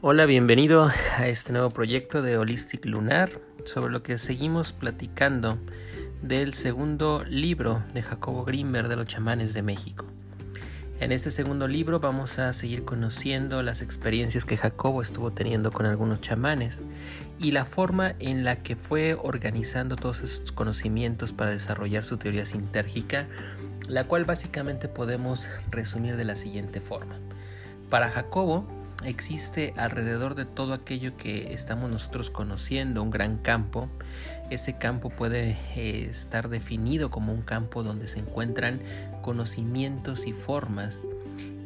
Hola, bienvenido a este nuevo proyecto de Holistic Lunar, sobre lo que seguimos platicando del segundo libro de Jacobo Grimberg de los chamanes de México. En este segundo libro vamos a seguir conociendo las experiencias que Jacobo estuvo teniendo con algunos chamanes y la forma en la que fue organizando todos esos conocimientos para desarrollar su teoría sintérgica, la cual básicamente podemos resumir de la siguiente forma. Para Jacobo, existe alrededor de todo aquello que estamos nosotros conociendo un gran campo. Ese campo puede eh, estar definido como un campo donde se encuentran conocimientos y formas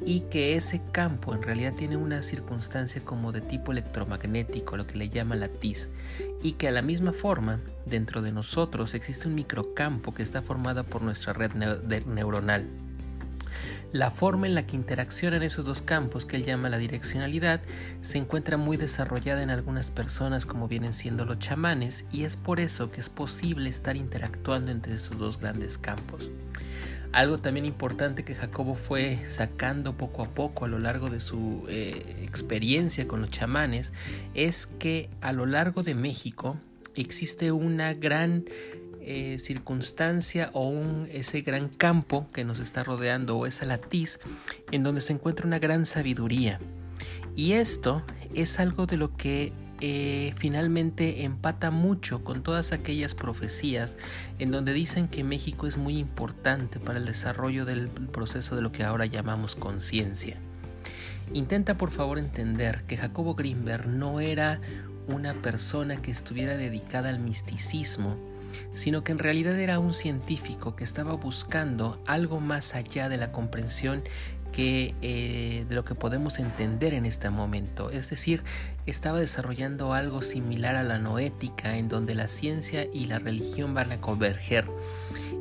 y que ese campo en realidad tiene una circunstancia como de tipo electromagnético, lo que le llama la TIS, y que a la misma forma dentro de nosotros existe un microcampo que está formado por nuestra red neuronal. La forma en la que interaccionan esos dos campos, que él llama la direccionalidad, se encuentra muy desarrollada en algunas personas como vienen siendo los chamanes y es por eso que es posible estar interactuando entre esos dos grandes campos. Algo también importante que Jacobo fue sacando poco a poco a lo largo de su eh, experiencia con los chamanes es que a lo largo de México existe una gran eh, circunstancia o un, ese gran campo que nos está rodeando o esa latiz en donde se encuentra una gran sabiduría. Y esto es algo de lo que eh, finalmente empata mucho con todas aquellas profecías en donde dicen que México es muy importante para el desarrollo del proceso de lo que ahora llamamos conciencia. Intenta por favor entender que Jacobo Grimberg no era una persona que estuviera dedicada al misticismo, sino que en realidad era un científico que estaba buscando algo más allá de la comprensión que, eh, de lo que podemos entender en este momento. Es decir, estaba desarrollando algo similar a la noética, en donde la ciencia y la religión van a converger.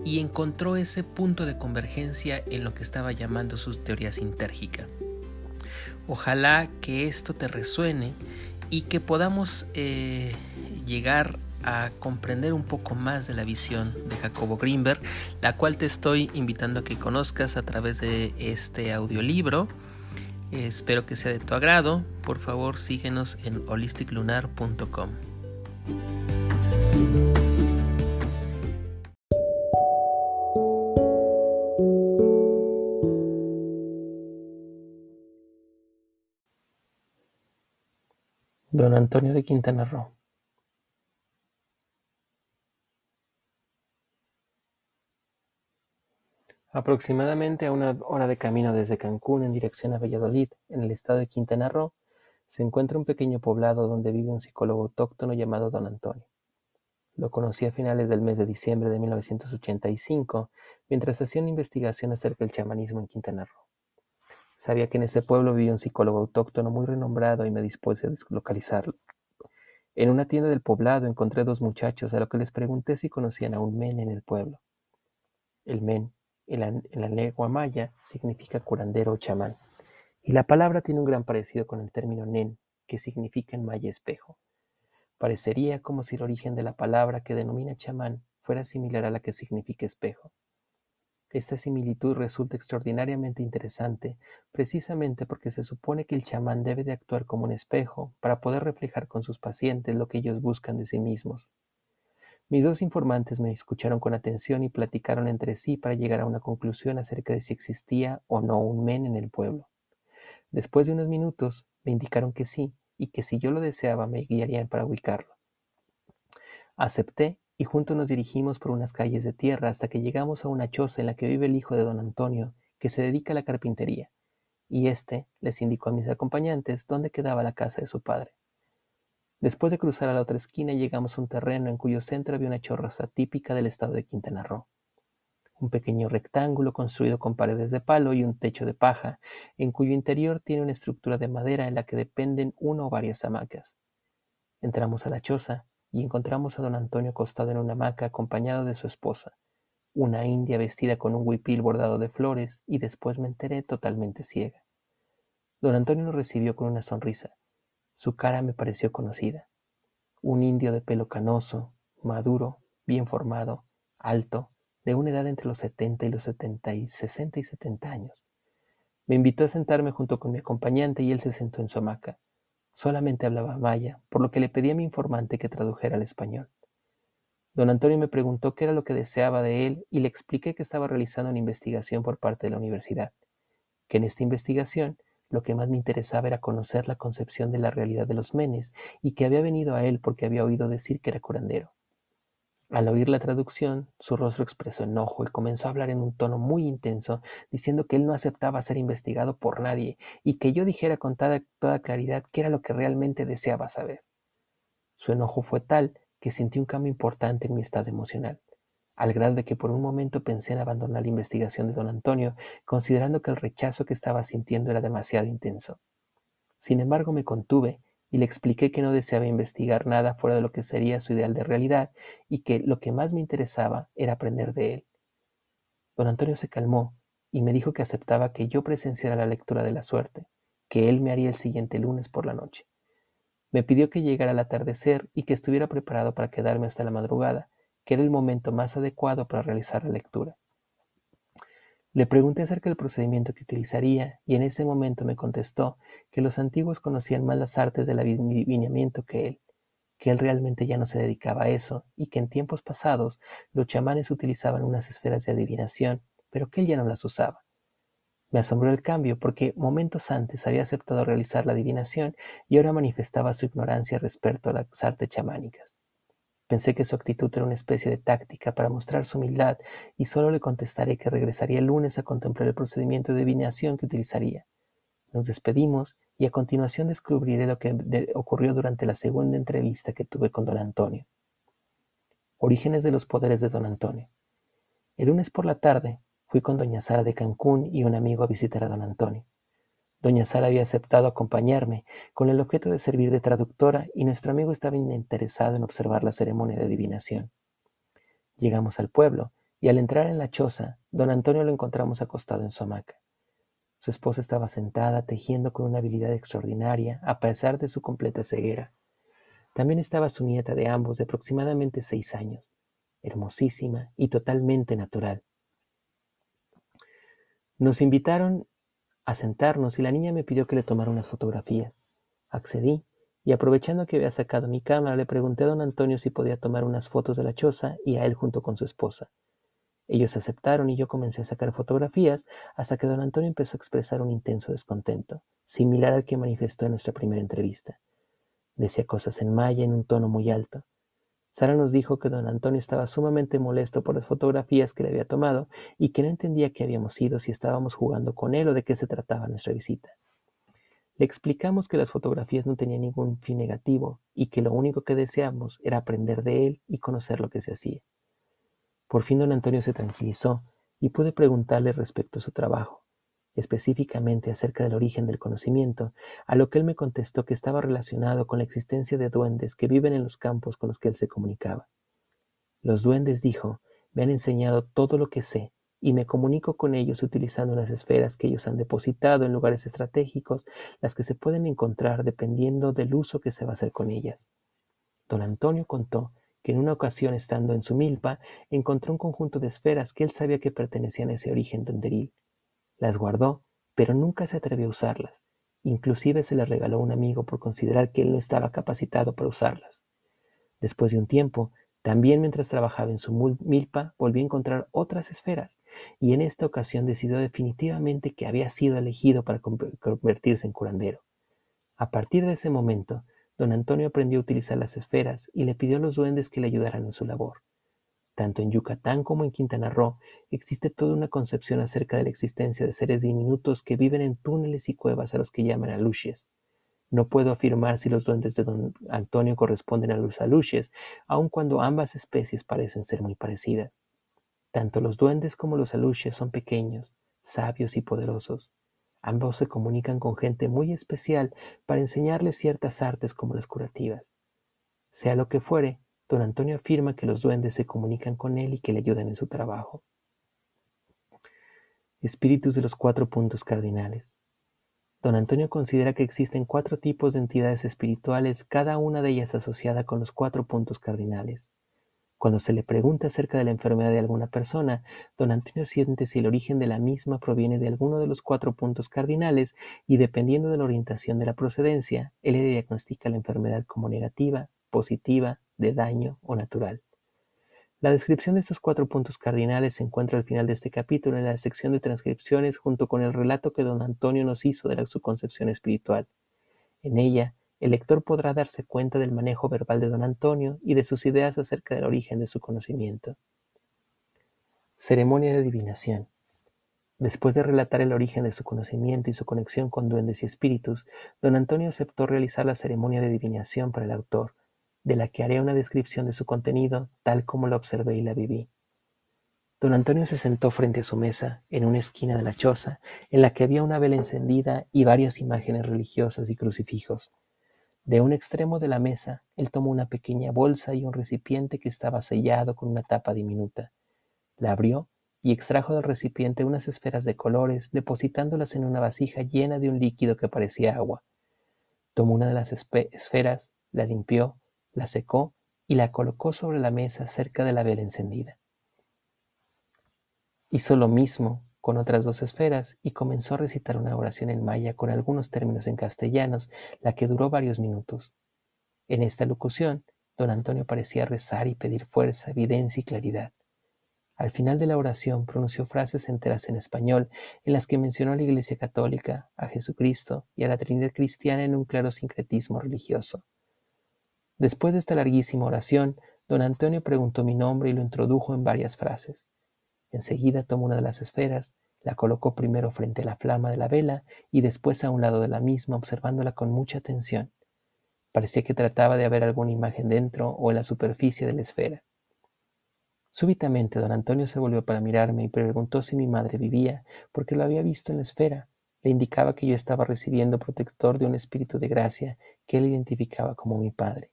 Y encontró ese punto de convergencia en lo que estaba llamando su teoría sintérgica. Ojalá que esto te resuene y que podamos eh, llegar a comprender un poco más de la visión de Jacobo Greenberg, la cual te estoy invitando a que conozcas a través de este audiolibro. Espero que sea de tu agrado. Por favor, síguenos en holisticlunar.com. Don Antonio de Quintana Roo. Aproximadamente a una hora de camino desde Cancún en dirección a Valladolid, en el estado de Quintana Roo, se encuentra un pequeño poblado donde vive un psicólogo autóctono llamado Don Antonio. Lo conocí a finales del mes de diciembre de 1985, mientras hacía una investigación acerca del chamanismo en Quintana Roo. Sabía que en ese pueblo vivía un psicólogo autóctono muy renombrado y me dispuse a deslocalizarlo. En una tienda del poblado encontré dos muchachos a los que les pregunté si conocían a un men en el pueblo. El men en la, lengua maya significa curandero o chamán, y la palabra tiene un gran parecido con el término nen, que significa en maya espejo. Parecería como si el origen de la palabra que denomina chamán fuera similar a la que significa espejo. Esta similitud resulta extraordinariamente interesante precisamente porque se supone que el chamán debe de actuar como un espejo para poder reflejar con sus pacientes lo que ellos buscan de sí mismos. Mis dos informantes me escucharon con atención y platicaron entre sí para llegar a una conclusión acerca de si existía o no un men en el pueblo. Después de unos minutos me indicaron que sí y que si yo lo deseaba me guiarían para ubicarlo. Acepté y juntos nos dirigimos por unas calles de tierra hasta que llegamos a una choza en la que vive el hijo de don Antonio, que se dedica a la carpintería, y éste les indicó a mis acompañantes dónde quedaba la casa de su padre. Después de cruzar a la otra esquina llegamos a un terreno en cuyo centro había una chorraza típica del estado de Quintana Roo. Un pequeño rectángulo construido con paredes de palo y un techo de paja, en cuyo interior tiene una estructura de madera en la que dependen una o varias hamacas. Entramos a la choza y encontramos a don Antonio acostado en una hamaca acompañado de su esposa, una india vestida con un huipil bordado de flores, y después me enteré totalmente ciega. Don Antonio nos recibió con una sonrisa, su cara me pareció conocida. Un indio de pelo canoso, maduro, bien formado, alto, de una edad entre los setenta y los setenta y sesenta y setenta años. Me invitó a sentarme junto con mi acompañante y él se sentó en su hamaca. Solamente hablaba maya, por lo que le pedí a mi informante que tradujera al español. Don Antonio me preguntó qué era lo que deseaba de él y le expliqué que estaba realizando una investigación por parte de la universidad, que en esta investigación lo que más me interesaba era conocer la concepción de la realidad de los menes y que había venido a él porque había oído decir que era curandero. Al oír la traducción, su rostro expresó enojo y comenzó a hablar en un tono muy intenso, diciendo que él no aceptaba ser investigado por nadie y que yo dijera con toda, claridad qué era lo que realmente deseaba saber. Su enojo fue tal que sentí un cambio importante en mi estado emocional, al grado de que por un momento pensé en abandonar la investigación de don Antonio, considerando que el rechazo que estaba sintiendo era demasiado intenso. Sin embargo, me contuve y le expliqué que no deseaba investigar nada fuera de lo que sería su ideal de realidad y que lo que más me interesaba era aprender de él. Don Antonio se calmó y me dijo que aceptaba que yo presenciara la lectura de la suerte, que él me haría el siguiente lunes por la noche. Me pidió que llegara al atardecer y que estuviera preparado para quedarme hasta la madrugada, que era el momento más adecuado para realizar la lectura. Le pregunté acerca del procedimiento que utilizaría y en ese momento me contestó que los antiguos conocían más las artes del adivinamiento que él, que él realmente ya no se dedicaba a eso y que en tiempos pasados los chamanes utilizaban unas esferas de adivinación, pero que él ya no las usaba. Me asombró el cambio porque momentos antes había aceptado realizar la adivinación y ahora manifestaba su ignorancia respecto a las artes chamánicas. Pensé que su actitud era una especie de táctica para mostrar su humildad y solo le contestaré que regresaría el lunes a contemplar el procedimiento de adivinación que utilizaría. Nos despedimos y a continuación descubriré lo que ocurrió durante la segunda entrevista que tuve con don Antonio. Orígenes de los poderes de don Antonio. El lunes por la tarde, Fui con doña Sara de Cancún y un amigo a visitar a don Antonio. Doña Sara había aceptado acompañarme con el objeto de servir de traductora y nuestro amigo estaba interesado en observar la ceremonia de adivinación. Llegamos al pueblo y al entrar en la choza, don Antonio lo encontramos acostado en su hamaca. Su esposa estaba sentada tejiendo con una habilidad extraordinaria a pesar de su completa ceguera. También estaba su nieta de ambos de aproximadamente seis años, hermosísima y totalmente natural. Nos invitaron a sentarnos y la niña me pidió que le tomara unas fotografías. Accedí y aprovechando que había sacado mi cámara le pregunté a don Antonio si podía tomar unas fotos de la choza y a él junto con su esposa. Ellos aceptaron y yo comencé a sacar fotografías hasta que don Antonio empezó a expresar un intenso descontento, similar al que manifestó en nuestra primera entrevista. Decía cosas en maya en un tono muy alto. Sara nos dijo que don Antonio estaba sumamente molesto por las fotografías que le había tomado y que no entendía qué habíamos ido, si estábamos jugando con él o de qué se trataba nuestra visita. Le explicamos que las fotografías no tenían ningún fin negativo y que lo único que deseamos era aprender de él y conocer lo que se hacía. Por fin don Antonio se tranquilizó y pude preguntarle respecto a su trabajo específicamente acerca del origen del conocimiento, a lo que él me contestó que estaba relacionado con la existencia de duendes que viven en los campos con los que él se comunicaba. Los duendes, dijo, me han enseñado todo lo que sé y me comunico con ellos utilizando unas esferas que ellos han depositado en lugares estratégicos, las que se pueden encontrar dependiendo del uso que se va a hacer con ellas. Don Antonio contó que en una ocasión estando en su milpa encontró un conjunto de esferas que él sabía que pertenecían a ese origen donderil las guardó, pero nunca se atrevió a usarlas. Inclusive se las regaló a un amigo por considerar que él no estaba capacitado para usarlas. Después de un tiempo, también mientras trabajaba en su milpa, volvió a encontrar otras esferas, y en esta ocasión decidió definitivamente que había sido elegido para convertirse en curandero. A partir de ese momento, don Antonio aprendió a utilizar las esferas y le pidió a los duendes que le ayudaran en su labor. Tanto en Yucatán como en Quintana Roo existe toda una concepción acerca de la existencia de seres diminutos que viven en túneles y cuevas a los que llaman aluches. No puedo afirmar si los duendes de don Antonio corresponden a los aluches, aun cuando ambas especies parecen ser muy parecidas. Tanto los duendes como los aluches son pequeños, sabios y poderosos. Ambos se comunican con gente muy especial para enseñarles ciertas artes como las curativas. Sea lo que fuere, Don Antonio afirma que los duendes se comunican con él y que le ayudan en su trabajo. Espíritus de los cuatro puntos cardinales. Don Antonio considera que existen cuatro tipos de entidades espirituales, cada una de ellas asociada con los cuatro puntos cardinales. Cuando se le pregunta acerca de la enfermedad de alguna persona, don Antonio siente si el origen de la misma proviene de alguno de los cuatro puntos cardinales y dependiendo de la orientación de la procedencia, él le diagnostica la enfermedad como negativa, positiva, de daño o natural. La descripción de estos cuatro puntos cardinales se encuentra al final de este capítulo en la sección de transcripciones junto con el relato que don Antonio nos hizo de su concepción espiritual. En ella, el lector podrá darse cuenta del manejo verbal de don Antonio y de sus ideas acerca del origen de su conocimiento. Ceremonia de adivinación. Después de relatar el origen de su conocimiento y su conexión con duendes y espíritus, don Antonio aceptó realizar la ceremonia de adivinación para el autor, de la que haré una descripción de su contenido tal como la observé y la viví. Don Antonio se sentó frente a su mesa, en una esquina de la choza, en la que había una vela encendida y varias imágenes religiosas y crucifijos. De un extremo de la mesa, él tomó una pequeña bolsa y un recipiente que estaba sellado con una tapa diminuta. La abrió y extrajo del recipiente unas esferas de colores, depositándolas en una vasija llena de un líquido que parecía agua. Tomó una de las esferas, la limpió, la secó y la colocó sobre la mesa cerca de la vela encendida. Hizo lo mismo con otras dos esferas y comenzó a recitar una oración en maya con algunos términos en castellanos, la que duró varios minutos. En esta locución, don Antonio parecía rezar y pedir fuerza, evidencia y claridad. Al final de la oración pronunció frases enteras en español en las que mencionó a la Iglesia Católica, a Jesucristo y a la Trinidad Cristiana en un claro sincretismo religioso. Después de esta larguísima oración, don Antonio preguntó mi nombre y lo introdujo en varias frases. Enseguida tomó una de las esferas, la colocó primero frente a la flama de la vela y después a un lado de la misma, observándola con mucha atención. Parecía que trataba de ver alguna imagen dentro o en la superficie de la esfera. Súbitamente don Antonio se volvió para mirarme y preguntó si mi madre vivía, porque lo había visto en la esfera. Le indicaba que yo estaba recibiendo protector de un espíritu de gracia que él identificaba como mi padre.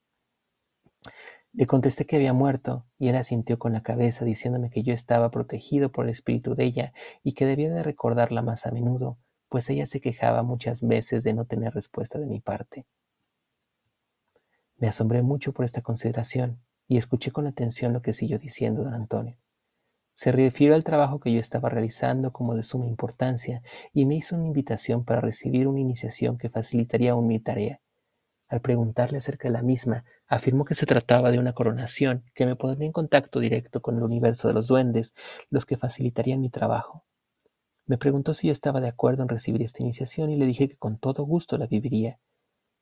Le contesté que había muerto, y él asintió con la cabeza, diciéndome que yo estaba protegido por el espíritu de ella y que debía de recordarla más a menudo, pues ella se quejaba muchas veces de no tener respuesta de mi parte. Me asombré mucho por esta consideración y escuché con atención lo que siguió diciendo don Antonio. Se refirió al trabajo que yo estaba realizando como de suma importancia y me hizo una invitación para recibir una iniciación que facilitaría aún mi tarea. Al preguntarle acerca de la misma, afirmó que se trataba de una coronación que me pondría en contacto directo con el universo de los duendes, los que facilitarían mi trabajo. Me preguntó si yo estaba de acuerdo en recibir esta iniciación y le dije que con todo gusto la viviría.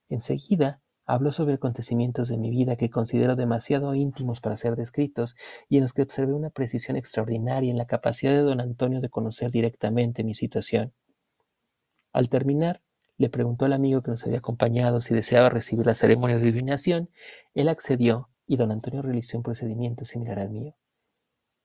Enseguida habló sobre acontecimientos de mi vida que considero demasiado íntimos para ser descritos y en los que observé una precisión extraordinaria en la capacidad de don Antonio de conocer directamente mi situación. Al terminar, le preguntó al amigo que nos había acompañado si deseaba recibir la ceremonia de adivinación. Él accedió y don Antonio realizó un procedimiento similar al mío.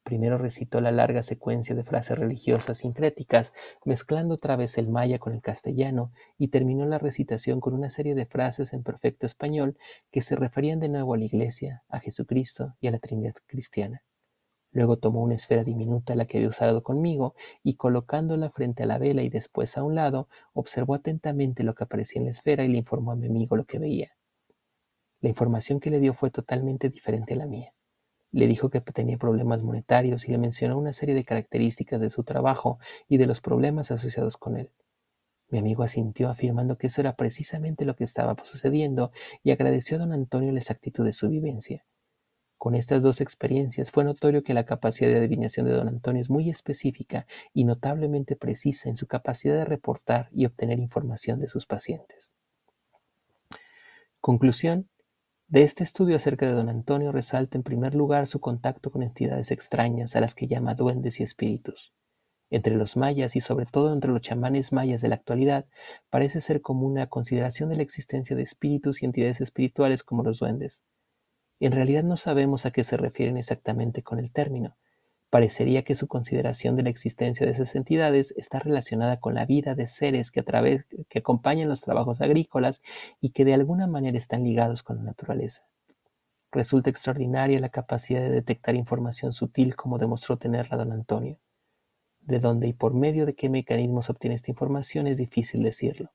Primero recitó la larga secuencia de frases religiosas sincréticas, mezclando otra vez el maya con el castellano, y terminó la recitación con una serie de frases en perfecto español que se referían de nuevo a la Iglesia, a Jesucristo y a la Trinidad cristiana. Luego tomó una esfera diminuta la que había usado conmigo y colocándola frente a la vela y después a un lado, observó atentamente lo que aparecía en la esfera y le informó a mi amigo lo que veía. La información que le dio fue totalmente diferente a la mía. Le dijo que tenía problemas monetarios y le mencionó una serie de características de su trabajo y de los problemas asociados con él. Mi amigo asintió afirmando que eso era precisamente lo que estaba sucediendo y agradeció a don Antonio la exactitud de su vivencia. Con estas dos experiencias fue notorio que la capacidad de adivinación de don Antonio es muy específica y notablemente precisa en su capacidad de reportar y obtener información de sus pacientes. Conclusión. De este estudio acerca de don Antonio resalta en primer lugar su contacto con entidades extrañas a las que llama duendes y espíritus. Entre los mayas y sobre todo entre los chamanes mayas de la actualidad parece ser común la consideración de la existencia de espíritus y entidades espirituales como los duendes. En realidad no sabemos a qué se refieren exactamente con el término. Parecería que su consideración de la existencia de esas entidades está relacionada con la vida de seres que, acompañan los trabajos agrícolas y que de alguna manera están ligados con la naturaleza. Resulta extraordinaria la capacidad de detectar información sutil como demostró tenerla don Antonio. De dónde y por medio de qué mecanismos obtiene esta información es difícil decirlo.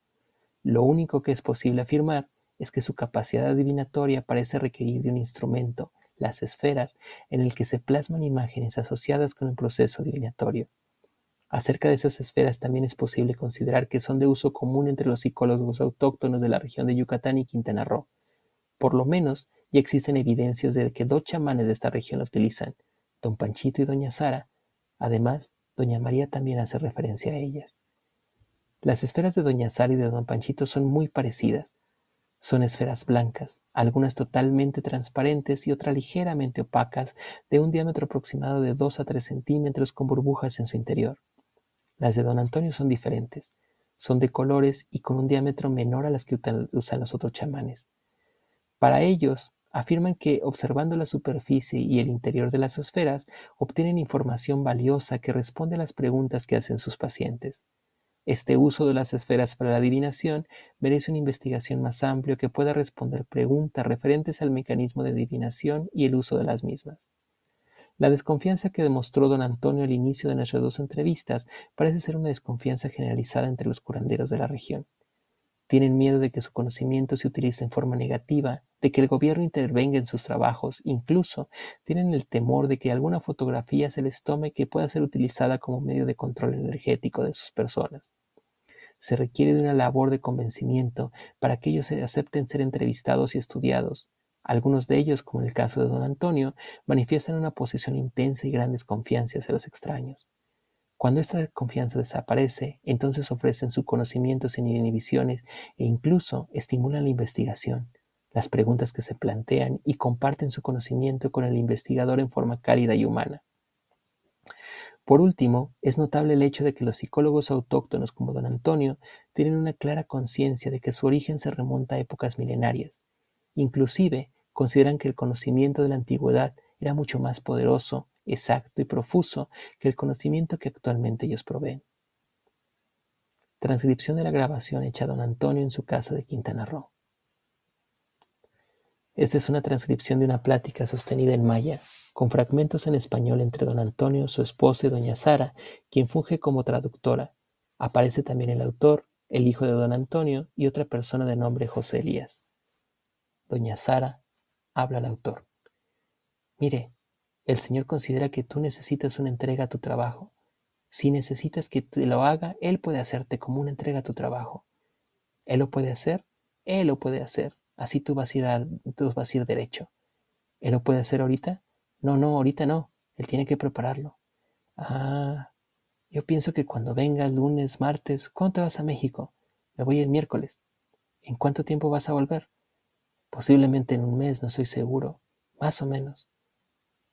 Lo único que es posible afirmar es que su capacidad adivinatoria parece requerir de un instrumento las esferas, en el que se plasman imágenes asociadas con el proceso divinatorio. Acerca de esas esferas también es posible considerar que son de uso común entre los psicólogos autóctonos de la región de Yucatán y Quintana Roo. Por lo menos, ya existen evidencias de que dos chamanes de esta región la utilizan, don Panchito y doña Sara. Además, doña María también hace referencia a ellas. Las esferas de doña Sara y de don Panchito son muy parecidas. Son esferas blancas, algunas totalmente transparentes y otras ligeramente opacas, de un diámetro aproximado de 2 a 3 centímetros con burbujas en su interior. Las de don Antonio son diferentes, son de colores y con un diámetro menor a las que usan los otros chamanes. Para ellos, afirman que observando la superficie y el interior de las esferas obtienen información valiosa que responde a las preguntas que hacen sus pacientes. Este uso de las esferas para la adivinación merece una investigación más amplia que pueda responder preguntas referentes al mecanismo de adivinación y el uso de las mismas. La desconfianza que demostró don Antonio al inicio de nuestras dos entrevistas parece ser una desconfianza generalizada entre los curanderos de la región. Tienen miedo de que su conocimiento se utilice en forma negativa, de que el gobierno intervenga en sus trabajos, incluso tienen el temor de que alguna fotografía se les tome que pueda ser utilizada como medio de control energético de sus personas. Se requiere de una labor de convencimiento para que ellos acepten ser entrevistados y estudiados. Algunos de ellos, como en el caso de don Antonio, manifiestan una posición intensa y gran desconfianza hacia los extraños. Cuando esta confianza desaparece, entonces ofrecen su conocimiento sin inhibiciones e incluso estimulan la investigación, las preguntas que se plantean y comparten su conocimiento con el investigador en forma cálida y humana. Por último, es notable el hecho de que los psicólogos autóctonos como don Antonio tienen una clara conciencia de que su origen se remonta a épocas milenarias. Inclusive, consideran que el conocimiento de la antigüedad era mucho más poderoso exacto y profuso que el conocimiento que actualmente ellos proveen. Transcripción de la grabación hecha don Antonio en su casa de Quintana Roo. Esta es una transcripción de una plática sostenida en maya, con fragmentos en español entre don Antonio, su esposa y doña Sara, quien funge como traductora. Aparece también el autor, el hijo de don Antonio y otra persona de nombre José Elías. Doña Sara habla al autor. Mire, el Señor considera que tú necesitas una entrega a tu trabajo. Si necesitas que te lo haga, Él puede hacerte como una entrega a tu trabajo. Él lo puede hacer, Él lo puede hacer. Así tú vas a ir, tú vas a ir derecho. ¿Él lo puede hacer ahorita? No, no, ahorita no. Él tiene que prepararlo. Ah, yo pienso que cuando venga lunes, martes, ¿cuándo te vas a México? Me voy el miércoles. ¿En cuánto tiempo vas a volver? Posiblemente en un mes, no estoy seguro. Más o menos.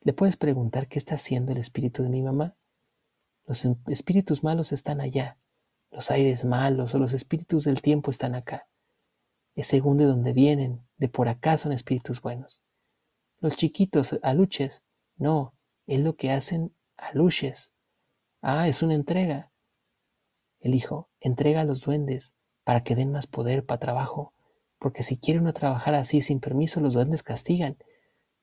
¿Le puedes preguntar qué está haciendo el espíritu de mi mamá? Los em, espíritus malos están allá, los aires malos o los espíritus del tiempo están acá. Es según de donde vienen, de por acá son espíritus buenos. Los chiquitos, aluches, no, es lo que hacen aluches. Ah, es una entrega. El hijo, entrega a los duendes para que den más poder para trabajo, porque si quiere uno trabajar así sin permiso, los duendes castigan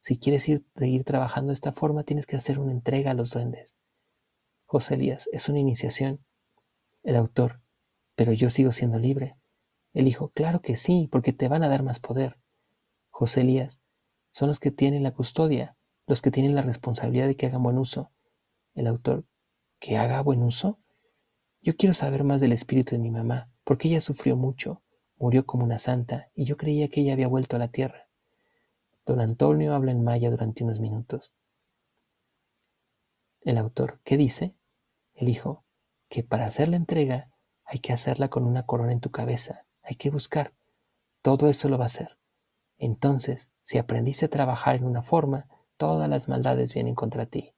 si quieres ir, seguir trabajando de esta forma, tienes que hacer una entrega a los duendes. José Elías, es una iniciación. El autor, pero yo sigo siendo libre. El hijo, claro que sí, porque te van a dar más poder. José Elías, son los que tienen la custodia, los que tienen la responsabilidad de que hagan buen uso. El autor, ¿que haga buen uso? Yo quiero saber más del espíritu de mi mamá, porque ella sufrió mucho, murió como una santa, y yo creía que ella había vuelto a la tierra. Don Antonio habla en maya durante unos minutos. El autor, ¿qué dice? El hijo, que para hacer la entrega hay que hacerla con una corona en tu cabeza, hay que buscar. Todo eso lo va a hacer. Entonces, si aprendiste a trabajar en una forma, todas las maldades vienen contra ti.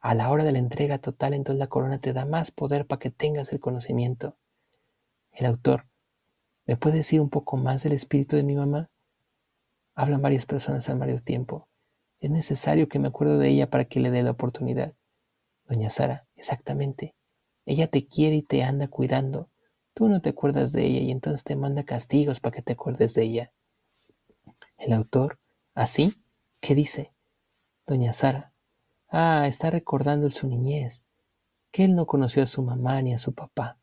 A la hora de la entrega total, entonces la corona te da más poder para que tengas el conocimiento. El autor, ¿me puede decir un poco más del espíritu de mi mamá? Hablan varias personas al mismo tiempo. Es necesario que me acuerdo de ella para que le dé la oportunidad. Doña Sara, exactamente. Ella te quiere y te anda cuidando. Tú no te acuerdas de ella y entonces te manda castigos para que te acuerdes de ella. El autor, ¿así? ¿Qué dice? Doña Sara, ah, está recordando su niñez, que él no conoció a su mamá ni a su papá.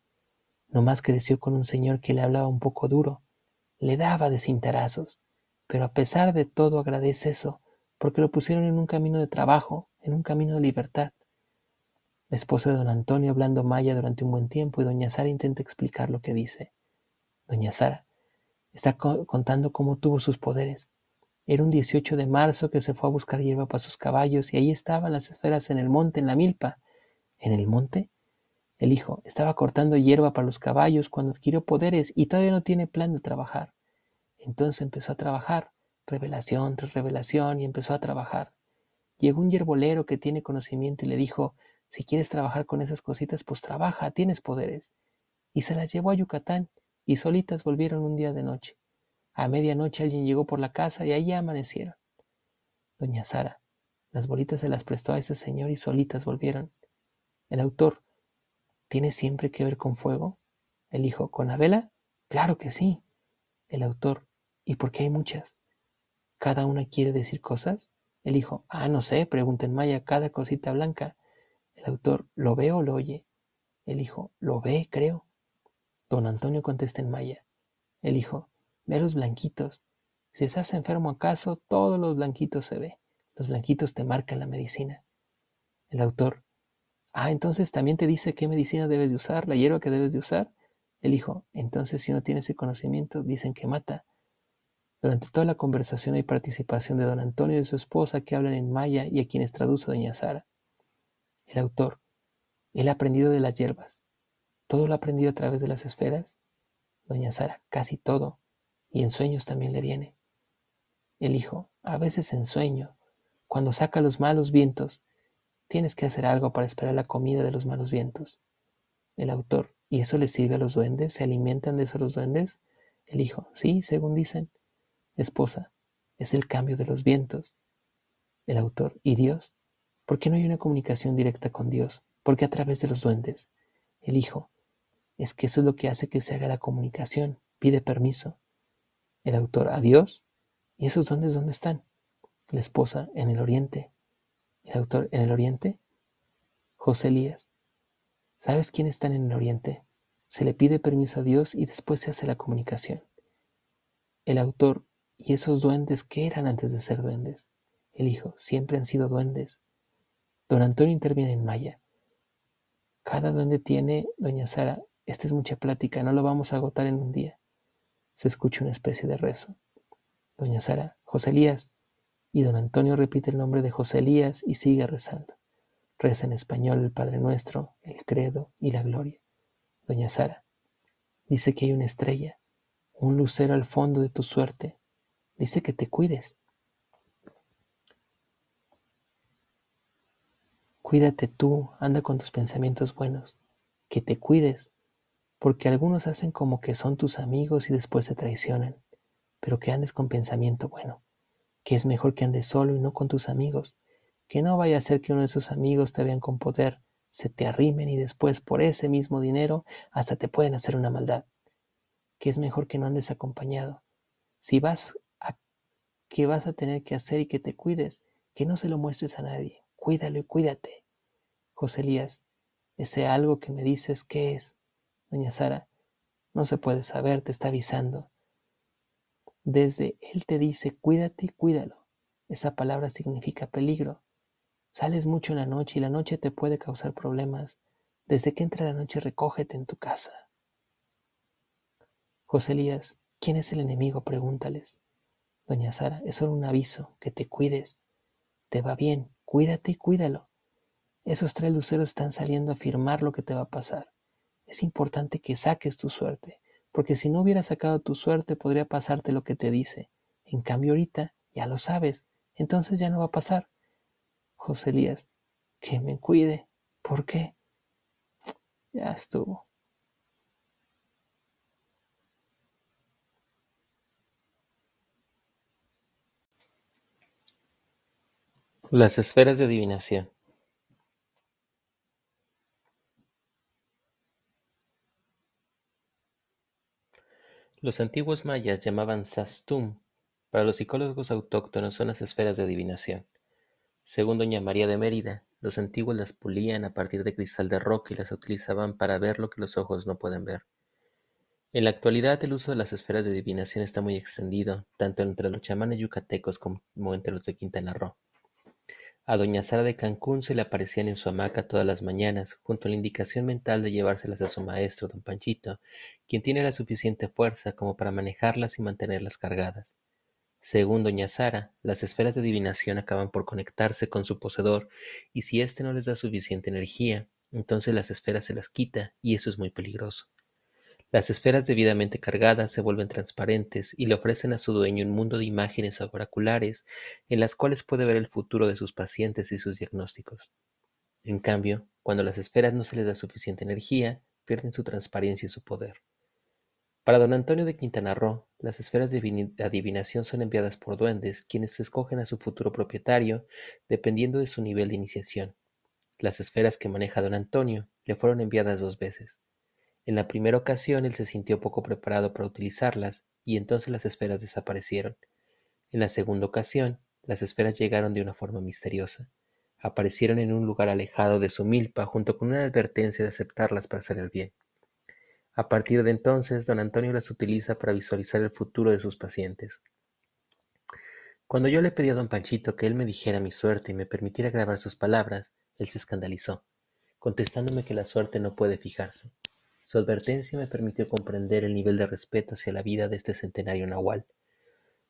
Nomás creció con un señor que le hablaba un poco duro, le daba de cintarazos pero a pesar de todo agradece eso, porque lo pusieron en un camino de trabajo, en un camino de libertad. La esposa de don Antonio hablando maya durante un buen tiempo y doña Sara intenta explicar lo que dice. Doña Sara está contando cómo tuvo sus poderes. Era un 18 de marzo que se fue a buscar hierba para sus caballos y ahí estaban las esferas en el monte, en la milpa. ¿En el monte? El hijo estaba cortando hierba para los caballos cuando adquirió poderes y todavía no tiene plan de trabajar. Entonces empezó a trabajar, revelación tras revelación, y empezó a trabajar. Llegó un hierbolero que tiene conocimiento y le dijo, si quieres trabajar con esas cositas, pues trabaja, tienes poderes. Y se las llevó a Yucatán y solitas volvieron un día de noche. A medianoche alguien llegó por la casa y ahí amanecieron. Doña Sara, las bolitas se las prestó a ese señor y solitas volvieron. El autor, ¿tiene siempre que ver con fuego? El hijo, ¿con la vela? Claro que sí. El autor, ¿y por qué hay muchas? ¿Cada una quiere decir cosas? El hijo, ah, no sé, pregunta en maya cada cosita blanca. El autor, ¿lo ve o lo oye? El hijo, lo ve, creo. Don Antonio contesta en maya. El hijo, Ve los blanquitos. Si estás enfermo acaso, todos los blanquitos se ve. Los blanquitos te marcan la medicina. El autor. Ah, entonces también te dice qué medicina debes de usar, la hierba que debes de usar. El hijo. Entonces si no tienes ese conocimiento, dicen que mata. Durante toda la conversación hay participación de don Antonio y de su esposa que hablan en maya y a quienes traduce doña Sara. El autor. Ha aprendido de las hierbas. ¿Todo lo aprendido a través de las esferas? Doña Sara, casi todo y en sueños también le viene. El hijo, a veces en sueño, cuando saca los malos vientos, tienes que hacer algo para esperar la comida de los malos vientos. El autor, ¿y eso le sirve a los duendes? ¿Se alimentan de eso los duendes? El hijo, sí, según dicen. Esposa, es el cambio de los vientos. El autor, ¿y Dios? ¿Por qué no hay una comunicación directa con Dios? ¿Por qué a través de los duendes? El hijo, es que eso es lo que hace que se haga la comunicación. Pide permiso. El autor, a Dios. ¿Y esos duendes dónde están? La esposa, en el oriente. El autor, en el oriente. José Elías. ¿Sabes quiénes están en el oriente? Se le pide permiso a Dios y después se hace la comunicación. El autor, ¿y esos duendes qué eran antes de ser duendes? El hijo, siempre han sido duendes. Don Antonio interviene en Maya. Cada duende tiene, doña Sara, esta es mucha plática, no lo vamos a agotar en un día se escucha una especie de rezo. Doña Sara, José Elías, y don Antonio repite el nombre de José Elías y sigue rezando. Reza en español el Padre Nuestro, el Credo y la Gloria. Doña Sara, dice que hay una estrella, un lucero al fondo de tu suerte. Dice que te cuides. Cuídate tú, anda con tus pensamientos buenos, que te cuides, porque algunos hacen como que son tus amigos y después se traicionan, pero que andes con pensamiento bueno, que es mejor que andes solo y no con tus amigos, que no vaya a ser que uno de esos amigos te vean con poder, se te arrimen y después por ese mismo dinero hasta te pueden hacer una maldad, que es mejor que no andes acompañado. Si vas que vas a tener que hacer y que te cuides, que no se lo muestres a nadie, cuídalo y cuídate. José Elías, ese algo que me dices, ¿qué es? Doña Sara, no se puede saber, te está avisando. Desde él te dice, cuídate y cuídalo. Esa palabra significa peligro. Sales mucho en la noche y la noche te puede causar problemas. Desde que entra la noche, recógete en tu casa. José Elías, ¿quién es el enemigo? Pregúntales. Doña Sara, es solo un aviso, que te cuides. Te va bien, cuídate y cuídalo. Esos tres luceros están saliendo a afirmar lo que te va a pasar es importante que saques tu suerte, porque si no hubieras sacado tu suerte podría pasarte lo que te dice. En cambio ahorita ya lo sabes, entonces ya no va a pasar. José Elías, que me cuide. ¿Por qué? Ya estuvo. Las esferas de adivinación. Los antiguos mayas llamaban Sastum, para los psicólogos autóctonos son las esferas de adivinación. Según doña María de Mérida, los antiguos las pulían a partir de cristal de roca y las utilizaban para ver lo que los ojos no pueden ver. En la actualidad el uso de las esferas de adivinación está muy extendido, tanto entre los chamanes yucatecos como entre los de Quintana Roo. A doña Sara de Cancún se le aparecían en su hamaca todas las mañanas, junto a la indicación mental de llevárselas a su maestro, don Panchito, quien tiene la suficiente fuerza como para manejarlas y mantenerlas cargadas. Según doña Sara, las esferas de adivinación acaban por conectarse con su poseedor, y si éste no les da suficiente energía, entonces las esferas se las quita, y eso es muy peligroso. Las esferas debidamente cargadas se vuelven transparentes y le ofrecen a su dueño un mundo de imágenes oraculares en las cuales puede ver el futuro de sus pacientes y sus diagnósticos. En cambio, cuando las esferas no se les da suficiente energía, pierden su transparencia y su poder. Para don Antonio de Quintana Roo, las esferas de adivinación son enviadas por duendes, quienes escogen a su futuro propietario dependiendo de su nivel de iniciación. Las esferas que maneja don Antonio le fueron enviadas dos veces. En la primera ocasión él se sintió poco preparado para utilizarlas y entonces las esferas desaparecieron. En la segunda ocasión, las esferas llegaron de una forma misteriosa. Aparecieron en un lugar alejado de su milpa junto con una advertencia de aceptarlas para hacer el bien. A partir de entonces, don Antonio las utiliza para visualizar el futuro de sus pacientes. Cuando yo le pedí a don Panchito que él me dijera mi suerte y me permitiera grabar sus palabras, él se escandalizó, contestándome que la suerte no puede fijarse. Su advertencia me permitió comprender el nivel de respeto hacia la vida de este centenario nahual.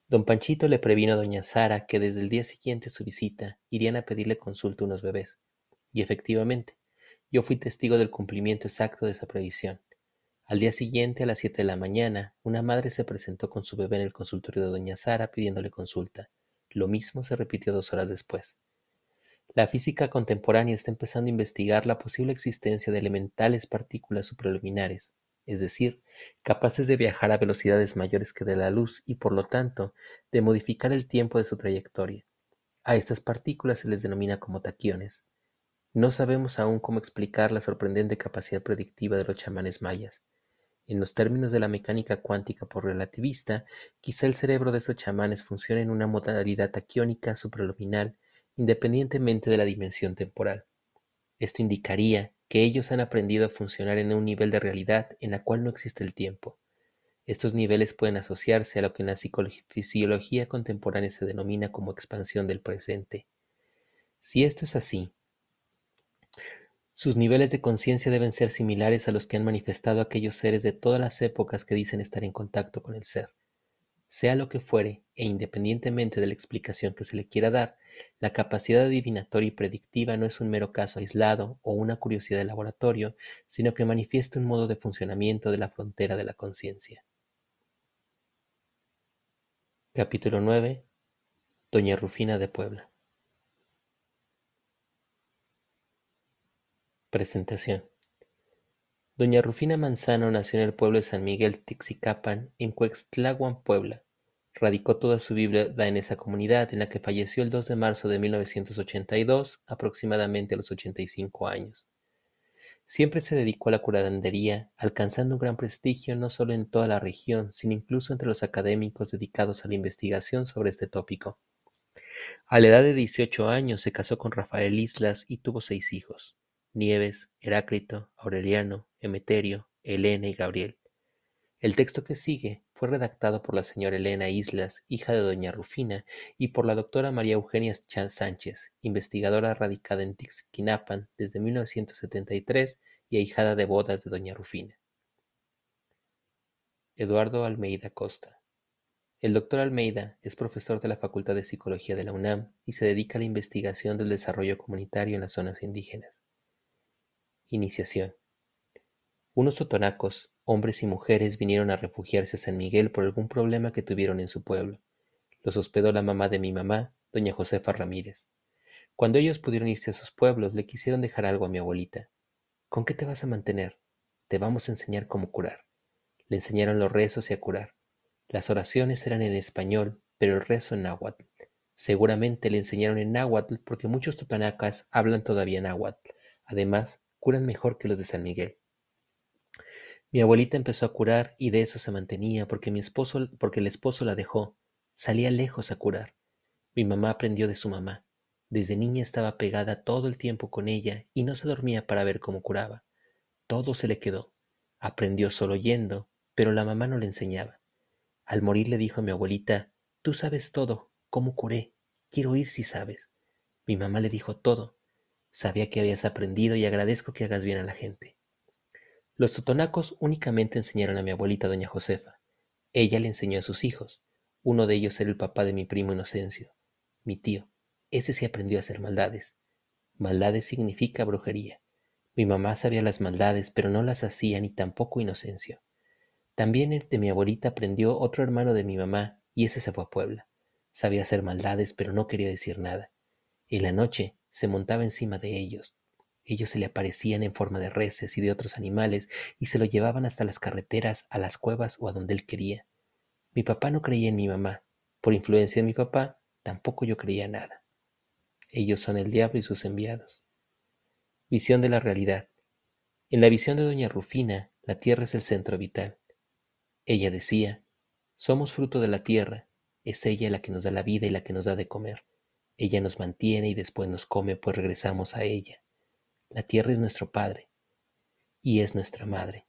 Don Panchito le previno a doña Sara que desde el día siguiente a su visita irían a pedirle consulta unos bebés. Y efectivamente, yo fui testigo del cumplimiento exacto de esa previsión. Al día siguiente, a las siete de la mañana, una madre se presentó con su bebé en el consultorio de doña Sara pidiéndole consulta. Lo mismo se repitió dos horas después. La física contemporánea está empezando a investigar la posible existencia de elementales partículas supraluminares, es decir, capaces de viajar a velocidades mayores que de la luz y por lo tanto de modificar el tiempo de su trayectoria. A estas partículas se les denomina como taquiones. No sabemos aún cómo explicar la sorprendente capacidad predictiva de los chamanes mayas. En los términos de la mecánica cuántica por relativista, quizá el cerebro de estos chamanes funcione en una modalidad taquiónica supraluminal independientemente de la dimensión temporal. Esto indicaría que ellos han aprendido a funcionar en un nivel de realidad en la cual no existe el tiempo. Estos niveles pueden asociarse a lo que en la fisiología contemporánea se denomina como expansión del presente. Si esto es así, sus niveles de conciencia deben ser similares a los que han manifestado aquellos seres de todas las épocas que dicen estar en contacto con el ser. Sea lo que fuere, e independientemente de la explicación que se le quiera dar, la capacidad adivinatoria y predictiva no es un mero caso aislado o una curiosidad de laboratorio, sino que manifiesta un modo de funcionamiento de la frontera de la conciencia. Capítulo 9. Doña Rufina de Puebla. Presentación. Doña Rufina Manzano nació en el pueblo de San Miguel Tixicapan, en Cuextlahuan, Puebla. Radicó toda su vida en esa comunidad, en la que falleció el 2 de marzo de 1982, aproximadamente a los 85 años. Siempre se dedicó a la curandería, alcanzando un gran prestigio no solo en toda la región, sino incluso entre los académicos dedicados a la investigación sobre este tópico. A la edad de 18 años se casó con Rafael Islas y tuvo seis hijos. Nieves, Heráclito, Aureliano, Emeterio, Elena y Gabriel. El texto que sigue fue redactado por la señora Elena Islas, hija de doña Rufina, y por la doctora María Eugenia Sánchez, investigadora radicada en Tixquinapan desde 1973 y ahijada de bodas de doña Rufina. Eduardo Almeida Costa. El doctor Almeida es profesor de la Facultad de Psicología de la UNAM y se dedica a la investigación del desarrollo comunitario en las zonas indígenas. Iniciación. Unos sotonacos, hombres y mujeres, vinieron a refugiarse a San Miguel por algún problema que tuvieron en su pueblo. Los hospedó la mamá de mi mamá, doña Josefa Ramírez. Cuando ellos pudieron irse a sus pueblos, le quisieron dejar algo a mi abuelita. ¿Con qué te vas a mantener? Te vamos a enseñar cómo curar. Le enseñaron los rezos y a curar. Las oraciones eran en español, pero el rezo en náhuatl. Seguramente le enseñaron en náhuatl porque muchos totonacas hablan todavía náhuatl. Además, curan mejor que los de San Miguel. Mi abuelita empezó a curar y de eso se mantenía porque mi esposo, porque el esposo la dejó. Salía lejos a curar. Mi mamá aprendió de su mamá. Desde niña estaba pegada todo el tiempo con ella y no se dormía para ver cómo curaba. Todo se le quedó. Aprendió solo yendo, pero la mamá no le enseñaba. Al morir le dijo a mi abuelita, tú sabes todo, cómo curé, quiero ir si sabes. Mi mamá le dijo todo, sabía que habías aprendido y agradezco que hagas bien a la gente. Los totonacos únicamente enseñaron a mi abuelita doña Josefa. Ella le enseñó a sus hijos. Uno de ellos era el papá de mi primo Inocencio, mi tío. Ese sí aprendió a hacer maldades. Maldades significa brujería. Mi mamá sabía las maldades, pero no las hacía ni tampoco Inocencio. También de mi abuelita aprendió otro hermano de mi mamá, y ese se fue a Puebla. Sabía hacer maldades, pero no quería decir nada. En la noche se montaba encima de ellos. Ellos se le aparecían en forma de reses y de otros animales y se lo llevaban hasta las carreteras, a las cuevas o a donde él quería. Mi papá no creía en mi mamá. Por influencia de mi papá, tampoco yo creía nada. Ellos son el diablo y sus enviados. Visión de la realidad. En la visión de doña Rufina, la tierra es el centro vital. Ella decía, somos fruto de la tierra, es ella la que nos da la vida y la que nos da de comer. Ella nos mantiene y después nos come, pues regresamos a ella. La tierra es nuestro Padre y es nuestra Madre.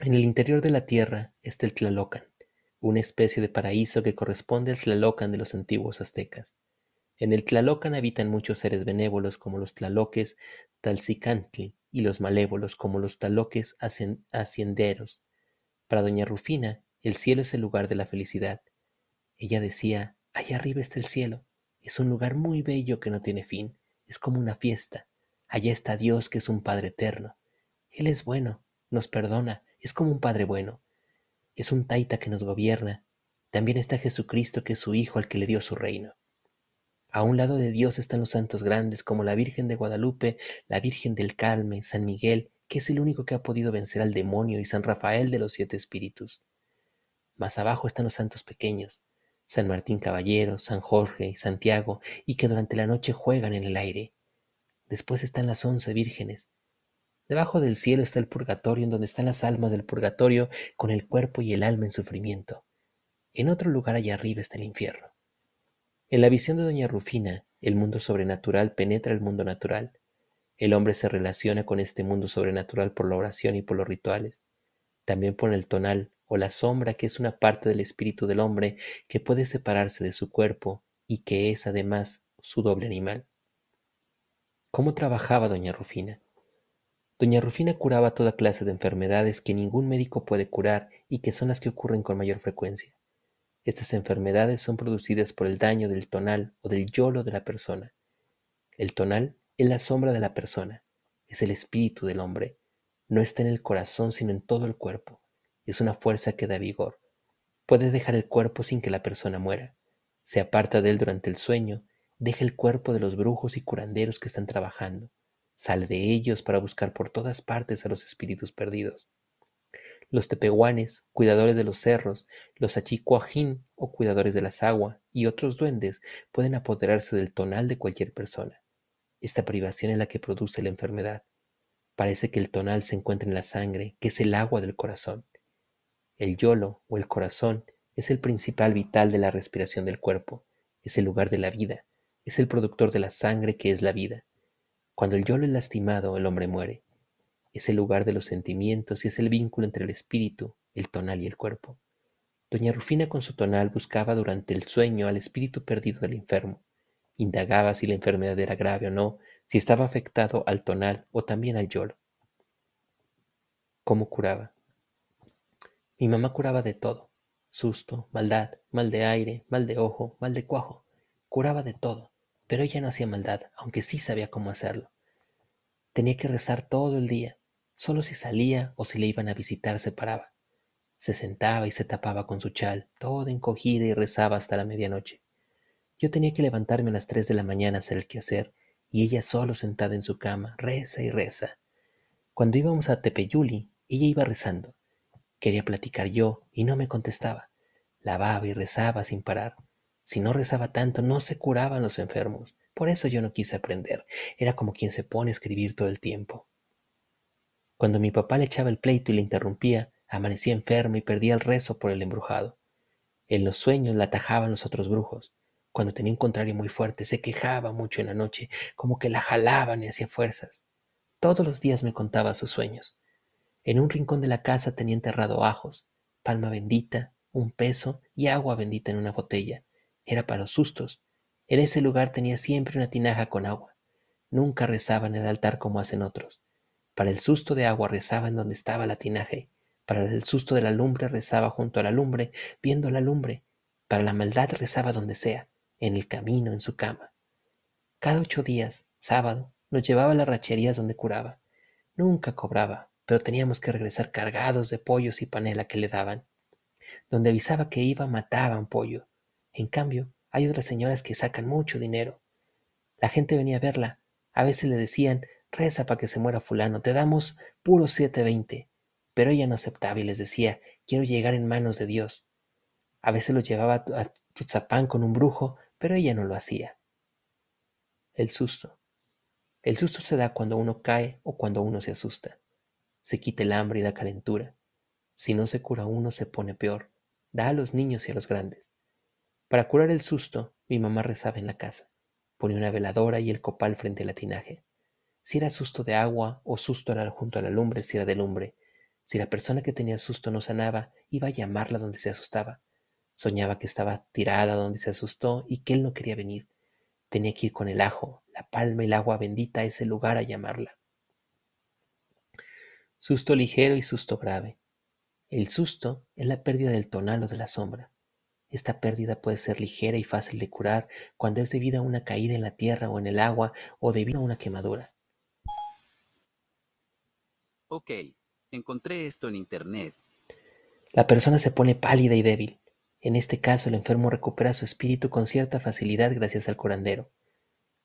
En el interior de la tierra está el Tlalocan, una especie de paraíso que corresponde al Tlalocan de los antiguos aztecas. En el Tlalocan habitan muchos seres benévolos como los tlaloques Talzicantli y los malévolos como los taloques hacienderos, para doña Rufina, el cielo es el lugar de la felicidad. Ella decía, allá arriba está el cielo. Es un lugar muy bello que no tiene fin. Es como una fiesta. Allá está Dios, que es un Padre eterno. Él es bueno, nos perdona, es como un Padre bueno. Es un taita que nos gobierna. También está Jesucristo, que es su Hijo, al que le dio su reino. A un lado de Dios están los santos grandes, como la Virgen de Guadalupe, la Virgen del Carmen, San Miguel, que es el único que ha podido vencer al demonio, y San Rafael de los siete espíritus. Más abajo están los santos pequeños, San Martín Caballero, San Jorge, Santiago, y que durante la noche juegan en el aire. Después están las once vírgenes. Debajo del cielo está el purgatorio, en donde están las almas del purgatorio con el cuerpo y el alma en sufrimiento. En otro lugar allá arriba está el infierno. En la visión de doña Rufina, el mundo sobrenatural penetra el mundo natural. El hombre se relaciona con este mundo sobrenatural por la oración y por los rituales, también por el tonal o la sombra que es una parte del espíritu del hombre que puede separarse de su cuerpo y que es además su doble animal. ¿Cómo trabajaba doña Rufina? Doña Rufina curaba toda clase de enfermedades que ningún médico puede curar y que son las que ocurren con mayor frecuencia. Estas enfermedades son producidas por el daño del tonal o del yolo de la persona. El tonal es la sombra de la persona, es el espíritu del hombre. No está en el corazón, sino en todo el cuerpo. Es una fuerza que da vigor. Puede dejar el cuerpo sin que la persona muera. Se aparta de él durante el sueño, deja el cuerpo de los brujos y curanderos que están trabajando. Sale de ellos para buscar por todas partes a los espíritus perdidos. Los tepehuanes, cuidadores de los cerros, los achicuajín o cuidadores de las aguas y otros duendes pueden apoderarse del tonal de cualquier persona. Esta privación es la que produce la enfermedad. Parece que el tonal se encuentra en la sangre, que es el agua del corazón. El yolo o el corazón es el principal vital de la respiración del cuerpo, es el lugar de la vida, es el productor de la sangre que es la vida. Cuando el yolo es lastimado, el hombre muere. Es el lugar de los sentimientos y es el vínculo entre el espíritu, el tonal y el cuerpo. Doña Rufina con su tonal buscaba durante el sueño al espíritu perdido del enfermo Indagaba si la enfermedad era grave o no, si estaba afectado al tonal o también al yolo. ¿Cómo curaba? Mi mamá curaba de todo. Susto, maldad, mal de aire, mal de ojo, mal de cuajo. Curaba de todo, pero ella no hacía maldad, aunque sí sabía cómo hacerlo. Tenía que rezar todo el día. Solo si salía o si le iban a visitar se paraba. Se sentaba y se tapaba con su chal, toda encogida y rezaba hasta la medianoche. Yo tenía que levantarme a las tres de la mañana a hacer el quehacer, y ella solo sentada en su cama, reza y reza. Cuando íbamos a Tepeyuli, ella iba rezando. Quería platicar yo, y no me contestaba. Lavaba y rezaba sin parar. Si no rezaba tanto, no se curaban los enfermos. Por eso yo no quise aprender. Era como quien se pone a escribir todo el tiempo. Cuando mi papá le echaba el pleito y le interrumpía, amanecía enfermo y perdía el rezo por el embrujado. En los sueños la atajaban los otros brujos. Cuando tenía un contrario muy fuerte, se quejaba mucho en la noche, como que la jalaban y hacía fuerzas. Todos los días me contaba sus sueños. En un rincón de la casa tenía enterrado ajos, palma bendita, un peso y agua bendita en una botella. Era para los sustos. En ese lugar tenía siempre una tinaja con agua. Nunca rezaba en el altar como hacen otros. Para el susto de agua rezaba en donde estaba la tinaja. Para el susto de la lumbre rezaba junto a la lumbre, viendo la lumbre. Para la maldad rezaba donde sea, en el camino, en su cama. Cada ocho días, sábado, nos llevaba a las racherías donde curaba. Nunca cobraba, pero teníamos que regresar cargados de pollos y panela que le daban. Donde avisaba que iba, mataban pollo. En cambio, hay otras señoras que sacan mucho dinero. La gente venía a verla. A veces le decían, reza para que se muera fulano, te damos puro siete veinte. Pero ella no aceptaba y les decía, quiero llegar en manos de Dios. A veces lo llevaba a Tuzapán con un brujo, pero ella no lo hacía. El susto. El susto se da cuando uno cae o cuando uno se asusta. Se quita el hambre y da calentura. Si no se cura uno, se pone peor. Da a los niños y a los grandes. Para curar el susto, mi mamá rezaba en la casa. Ponía una veladora y el copal frente al latinaje. Si era susto de agua o susto junto a la lumbre, si era de lumbre. Si la persona que tenía susto no sanaba, iba a llamarla donde se asustaba. Soñaba que estaba tirada donde se asustó y que él no quería venir. Tenía que ir con el ajo, la palma y el agua bendita a ese lugar a llamarla. Susto ligero y susto grave. El susto es la pérdida del tonal o de la sombra. Esta pérdida puede ser ligera y fácil de curar cuando es debido a una caída en la tierra o en el agua o debido a una quemadura. Ok, encontré esto en internet. La persona se pone pálida y débil. En este caso, el enfermo recupera su espíritu con cierta facilidad gracias al curandero.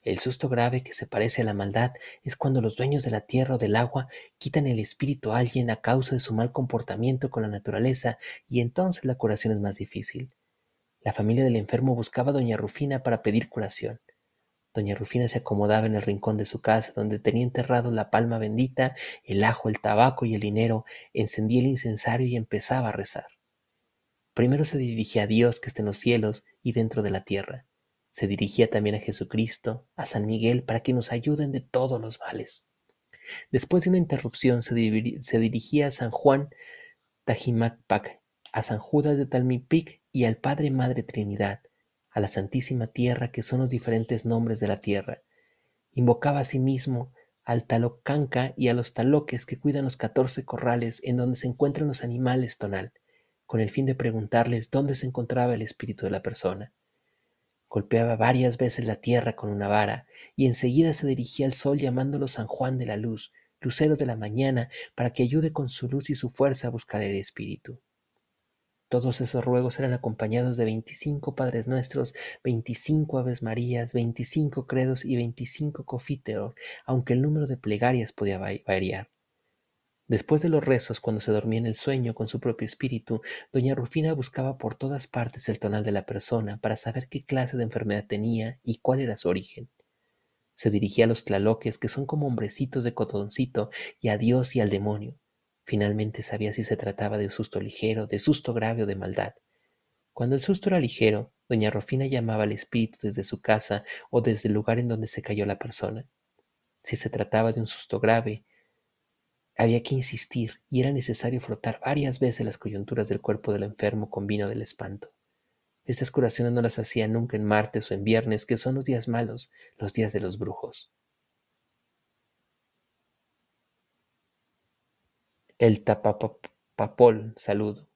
El susto grave que se parece a la maldad es cuando los dueños de la tierra o del agua quitan el espíritu a alguien a causa de su mal comportamiento con la naturaleza y entonces la curación es más difícil. La familia del enfermo buscaba a doña Rufina para pedir curación. Doña Rufina se acomodaba en el rincón de su casa donde tenía enterrado la palma bendita, el ajo, el tabaco y el dinero, encendía el incensario y empezaba a rezar. Primero se dirigía a Dios que está en los cielos y dentro de la tierra. Se dirigía también a Jesucristo, a San Miguel, para que nos ayuden de todos los males. Después de una interrupción se, dirigía a San Juan Tajimacpac, a San Judas de Talmipic y al Padre Madre Trinidad, a la Santísima Tierra, que son los diferentes nombres de la tierra. Invocaba a sí al Talocanca y a los taloques que cuidan los catorce corrales en donde se encuentran los animales tonal con el fin de preguntarles dónde se encontraba el espíritu de la persona. Golpeaba varias veces la tierra con una vara y enseguida se dirigía al sol llamándolo San Juan de la Luz, lucero de la mañana, para que ayude con su luz y su fuerza a buscar el espíritu. Todos esos ruegos eran acompañados de veinticinco Padres Nuestros, veinticinco Aves Marías, veinticinco credos y veinticinco cofíteros, aunque el número de plegarias podía variar. Después de los rezos, cuando se dormía en el sueño con su propio espíritu, doña Rufina buscaba por todas partes el tonal de la persona para saber qué clase de enfermedad tenía y cuál era su origen. Se dirigía a los tlaloques, que son como hombrecitos de cotoncito, y a Dios y al demonio. Finalmente sabía si se trataba de susto ligero, de susto grave o de maldad. Cuando el susto era ligero, doña Rufina llamaba al espíritu desde su casa o desde el lugar en donde se cayó la persona. Si se trataba de un susto grave, había que insistir y era necesario frotar varias veces las coyunturas del cuerpo del enfermo con vino del espanto. Esas curaciones no las hacía nunca en martes o en viernes, que son los días malos, los días de los brujos. El tapapapol, saludo.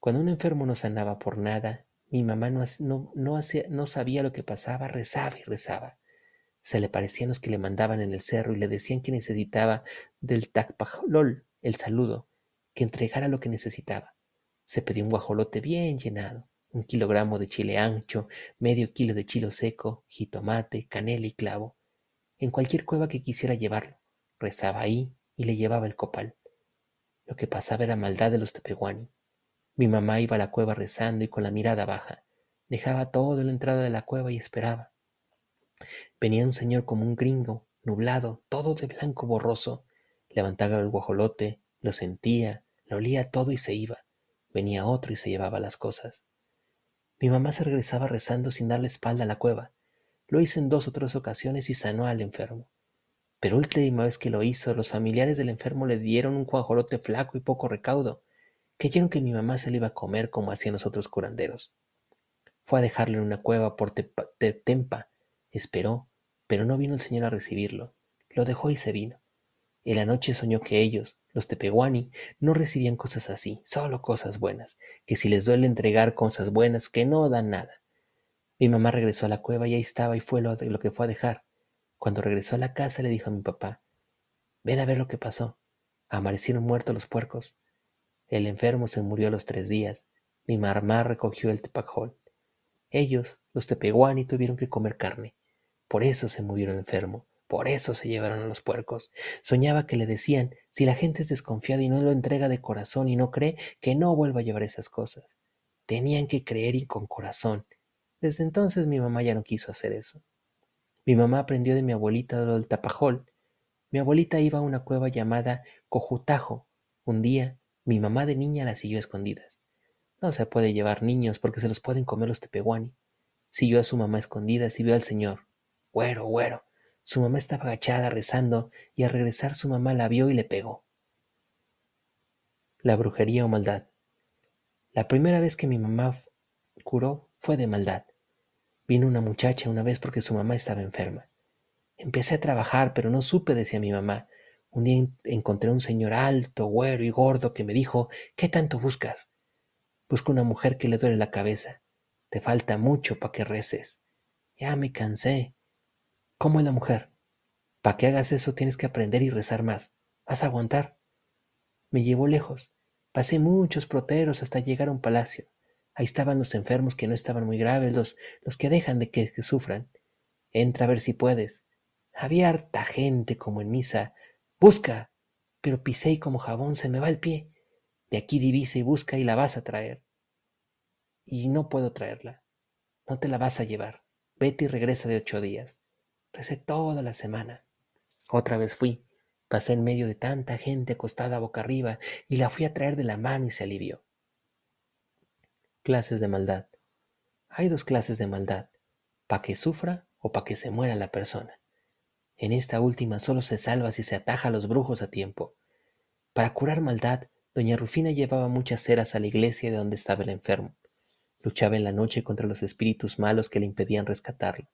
Cuando un enfermo no sanaba por nada, mi mamá no, no, no sabía lo que pasaba, rezaba y rezaba. Se le parecían los que le mandaban en el cerro y le decían que necesitaba del tacpajolol, el saludo, que entregara lo que necesitaba. Se pedía un guajolote bien llenado, un kilogramo de chile ancho, medio kilo de chilo seco, jitomate, canela y clavo. En cualquier cueva que quisiera llevarlo, rezaba ahí y le llevaba el copal. Lo que pasaba era maldad de los tepehuani. Mi mamá iba a la cueva rezando y con la mirada baja. Dejaba todo en la entrada de la cueva y esperaba. Venía un señor como un gringo, nublado, todo de blanco borroso. Levantaba el guajolote, lo sentía, lo olía todo y se iba. Venía otro y se llevaba las cosas. Mi mamá se regresaba rezando sin darle espalda a la cueva. Lo hizo en dos o tres ocasiones y sanó al enfermo. Pero última vez que lo hizo, los familiares del enfermo le dieron un cuajorote flaco y poco recaudo. Creyeron que mi mamá se lo iba a comer como hacían los otros curanderos. Fue a dejarlo en una cueva por Tempa. Esperó, pero no vino el señor a recibirlo. Lo dejó y se vino. En la noche soñó que ellos, los tepehuani, no recibían cosas así, solo cosas buenas, que si les duele entregar cosas buenas, que no dan nada. Mi mamá regresó a la cueva y ahí estaba y fue lo, lo que fue a dejar. Cuando regresó a la casa le dijo a mi papá, ven a ver lo que pasó. Amanecieron muertos los puercos. El enfermo se murió a los tres días. Mi mamá recogió el tepajol. Ellos, los tepehuani, tuvieron que comer carne. Por eso se murió el enfermo. Por eso se llevaron a los puercos. Soñaba que le decían, si la gente es desconfiada y no lo entrega de corazón y no cree, que no vuelva a llevar esas cosas. Tenían que creer y con corazón. Desde entonces mi mamá ya no quiso hacer eso. Mi mamá aprendió de mi abuelita lo del tapajol. Mi abuelita iba a una cueva llamada Cojutajo. Un día, mi mamá de niña la siguió a escondidas. No se puede llevar niños porque se los pueden comer los tepehuani. Siguió a su mamá escondidas y vio al señor. Güero, güero. Su mamá estaba agachada rezando y al regresar su mamá la vio y le pegó. La brujería o maldad. La primera vez que mi mamá curó fue de maldad. Vino una muchacha una vez porque su mamá estaba enferma. Empecé a trabajar, pero no supe, decía mi mamá. Un día encontré un señor alto, güero y gordo que me dijo, ¿qué tanto buscas? Busco una mujer que le duele la cabeza. Te falta mucho para que reces. Ya me cansé. ¿Cómo es la mujer? Para que hagas eso tienes que aprender y rezar más. Vas a aguantar. Me llevó lejos. Pasé muchos proteros hasta llegar a un palacio. Ahí estaban los enfermos que no estaban muy graves, los, los que dejan de que, que sufran. Entra a ver si puedes. Había harta gente como en misa. Busca. Pero pisé y como jabón se me va el pie. De aquí divisa y busca y la vas a traer. Y no puedo traerla. No te la vas a llevar. Vete y regresa de ocho días. Recé toda la semana. Otra vez fui. Pasé en medio de tanta gente acostada boca arriba y la fui a traer de la mano y se alivió. Clases de maldad. Hay dos clases de maldad, pa' que sufra o pa' que se muera la persona. En esta última solo se salva si se ataja a los brujos a tiempo. Para curar maldad Doña Rufina llevaba muchas ceras a la iglesia de donde estaba el enfermo. Luchaba en la noche contra los espíritus malos que le impedían rescatarlo.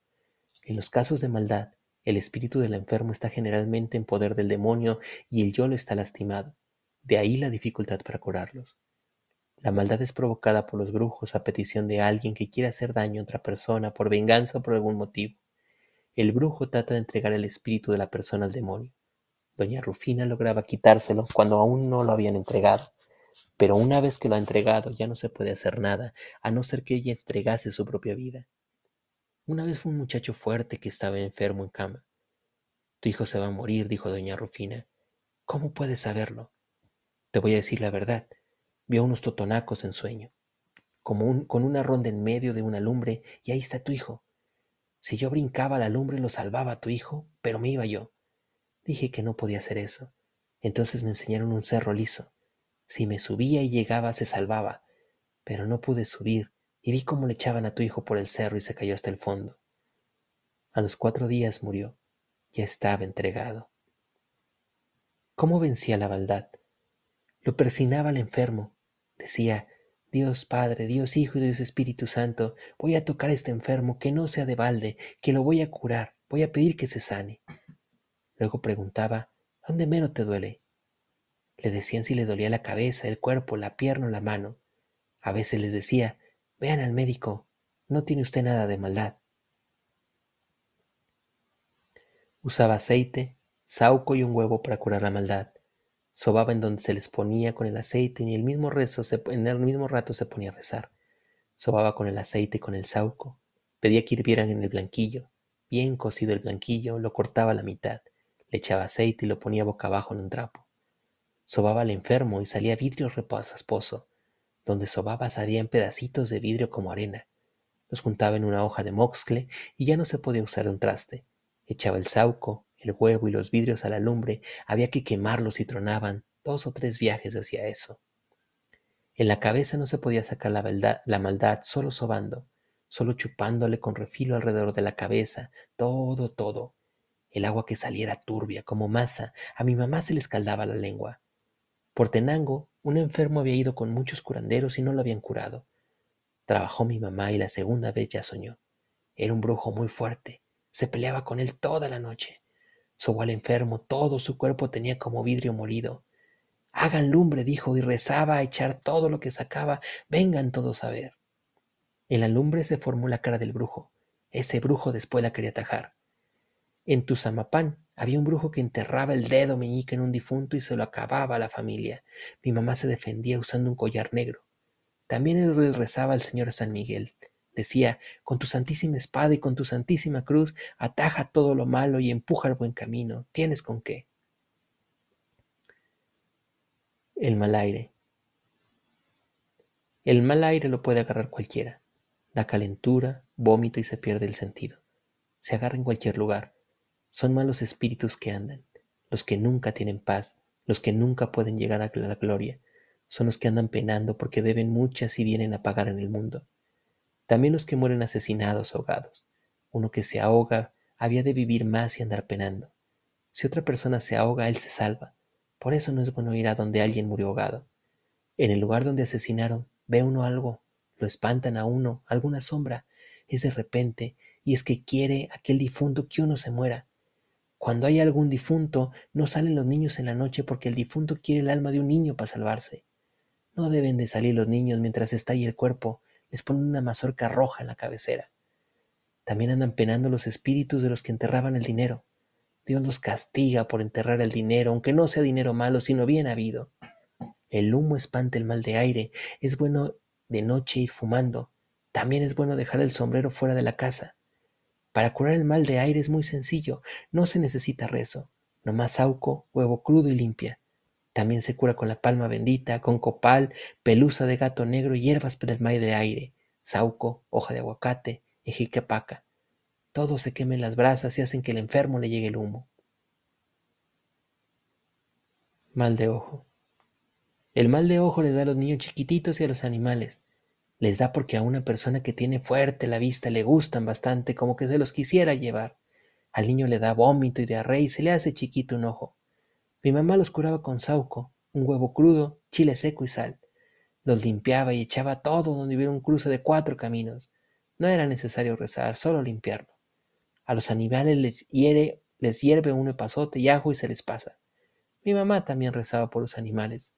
En los casos de maldad, el espíritu del enfermo está generalmente en poder del demonio y el yo lo está lastimado. De ahí la dificultad para curarlos. La maldad es provocada por los brujos a petición de alguien que quiere hacer daño a otra persona por venganza o por algún motivo. El brujo trata de entregar el espíritu de la persona al demonio. Doña Rufina lograba quitárselo cuando aún no lo habían entregado. Pero una vez que lo ha entregado ya no se puede hacer nada, a no ser que ella entregase su propia vida. Una vez fue un muchacho fuerte que estaba enfermo en cama. Tu hijo se va a morir, dijo doña Rufina. ¿Cómo puedes saberlo? Te voy a decir la verdad. Vio unos totonacos en sueño, como con una ronda en medio de una lumbre, y ahí está tu hijo. Si yo brincaba la lumbre lo salvaba tu hijo, pero me iba yo. Dije que no podía hacer eso. Entonces me enseñaron un cerro liso. Si me subía y llegaba, se salvaba. Pero no pude subir, y vi cómo le echaban a tu hijo por el cerro y se cayó hasta el fondo. A los cuatro días murió. Ya estaba entregado. ¿Cómo vencía la maldad? Lo persinaba al enfermo. Decía, Dios Padre, Dios Hijo y Dios Espíritu Santo, voy a tocar a este enfermo, que no sea de balde, que lo voy a curar, voy a pedir que se sane. Luego preguntaba, ¿dónde menos te duele? Le decían si le dolía la cabeza, el cuerpo, la pierna o la mano. A veces les decía, vean al médico, no tiene usted nada de maldad. Usaba aceite, sauco y un huevo para curar la maldad. Sobaba en donde se les ponía con el aceite y el mismo rezo en el mismo rato se ponía a rezar. Sobaba con el aceite y con el sauco. Pedía que hirvieran en el blanquillo. Bien cocido el blanquillo, lo cortaba a la mitad le echaba aceite y lo ponía boca abajo en un trapo. Sobaba al enfermo y salía vidrio esposo. Donde sobaba en pedacitos de vidrio como arena. Los juntaba en una hoja de moxcle y ya no se podía usar un traste. Echaba el sauco, el huevo y los vidrios a la lumbre. Había que quemarlos y tronaban. Dos o tres viajes hacia eso. En la cabeza no se podía sacar la, la maldad solo sobando, solo chupándole con refilo alrededor de la cabeza, todo, todo el agua que saliera turbia como masa, a mi mamá se le escaldaba la lengua. Por Tenango, un enfermo había ido con muchos curanderos y no lo habían curado. Trabajó mi mamá y la segunda vez ya soñó. Era un brujo muy fuerte. Se peleaba con él toda la noche. Sobó al enfermo, todo su cuerpo tenía como vidrio molido. Hagan lumbre, dijo, y rezaba a echar todo lo que sacaba. Vengan todos a ver. En la lumbre se formó la cara del brujo. Ese brujo después la quería atajar. En Tuzamapán había un brujo que enterraba el dedo meñique en un difunto y se lo acababa a la familia. Mi mamá se defendía usando un collar negro. También él rezaba al Señor San Miguel. Decía, con tu santísima espada y con tu santísima cruz, ataja todo lo malo y empuja al buen camino. ¿Tienes con qué? El mal aire. El mal aire lo puede agarrar cualquiera. Da calentura, vómito y se pierde el sentido. Se agarra en cualquier lugar son malos espíritus que andan, los que nunca tienen paz, los que nunca pueden llegar a la gloria, son los que andan penando porque deben muchas y vienen a pagar en el mundo. También los que mueren asesinados, ahogados. Uno que se ahoga había de vivir más y andar penando. Si otra persona se ahoga, él se salva. Por eso no es bueno ir a donde alguien murió ahogado. En el lugar donde asesinaron, ve uno algo, lo espantan a uno, alguna sombra, es de repente, y es que quiere aquel difunto que uno se muera. Cuando hay algún difunto, no salen los niños en la noche porque el difunto quiere el alma de un niño para salvarse. No deben de salir los niños mientras está ahí el cuerpo, les ponen una mazorca roja en la cabecera. También andan penando los espíritus de los que enterraban el dinero. Dios los castiga por enterrar el dinero, aunque no sea dinero malo, sino bien habido. El humo espanta el mal de aire, es bueno de noche ir fumando, también es bueno dejar el sombrero fuera de la casa. Para curar el mal de aire es muy sencillo, no se necesita rezo, nomás sauco, huevo crudo y limpia. También se cura con la palma bendita, con copal, pelusa de gato negro y hierbas para el mal de aire, sauco, hoja de aguacate, ejiquepaca. Todo se quema en las brasas y hacen que el enfermo le llegue el humo. Mal de ojo. El mal de ojo le da a los niños chiquititos y a los animales les da porque a una persona que tiene fuerte la vista le gustan bastante, como que se los quisiera llevar. Al niño le da vómito y diarrea y se le hace chiquito un ojo. Mi mamá los curaba con sauco, un huevo crudo, chile seco y sal. Los limpiaba y echaba todo donde hubiera un cruce de cuatro caminos. No era necesario rezar, solo limpiarlo. A los animales les hiere, les hierve un epazote y ajo y se les pasa. Mi mamá también rezaba por los animales.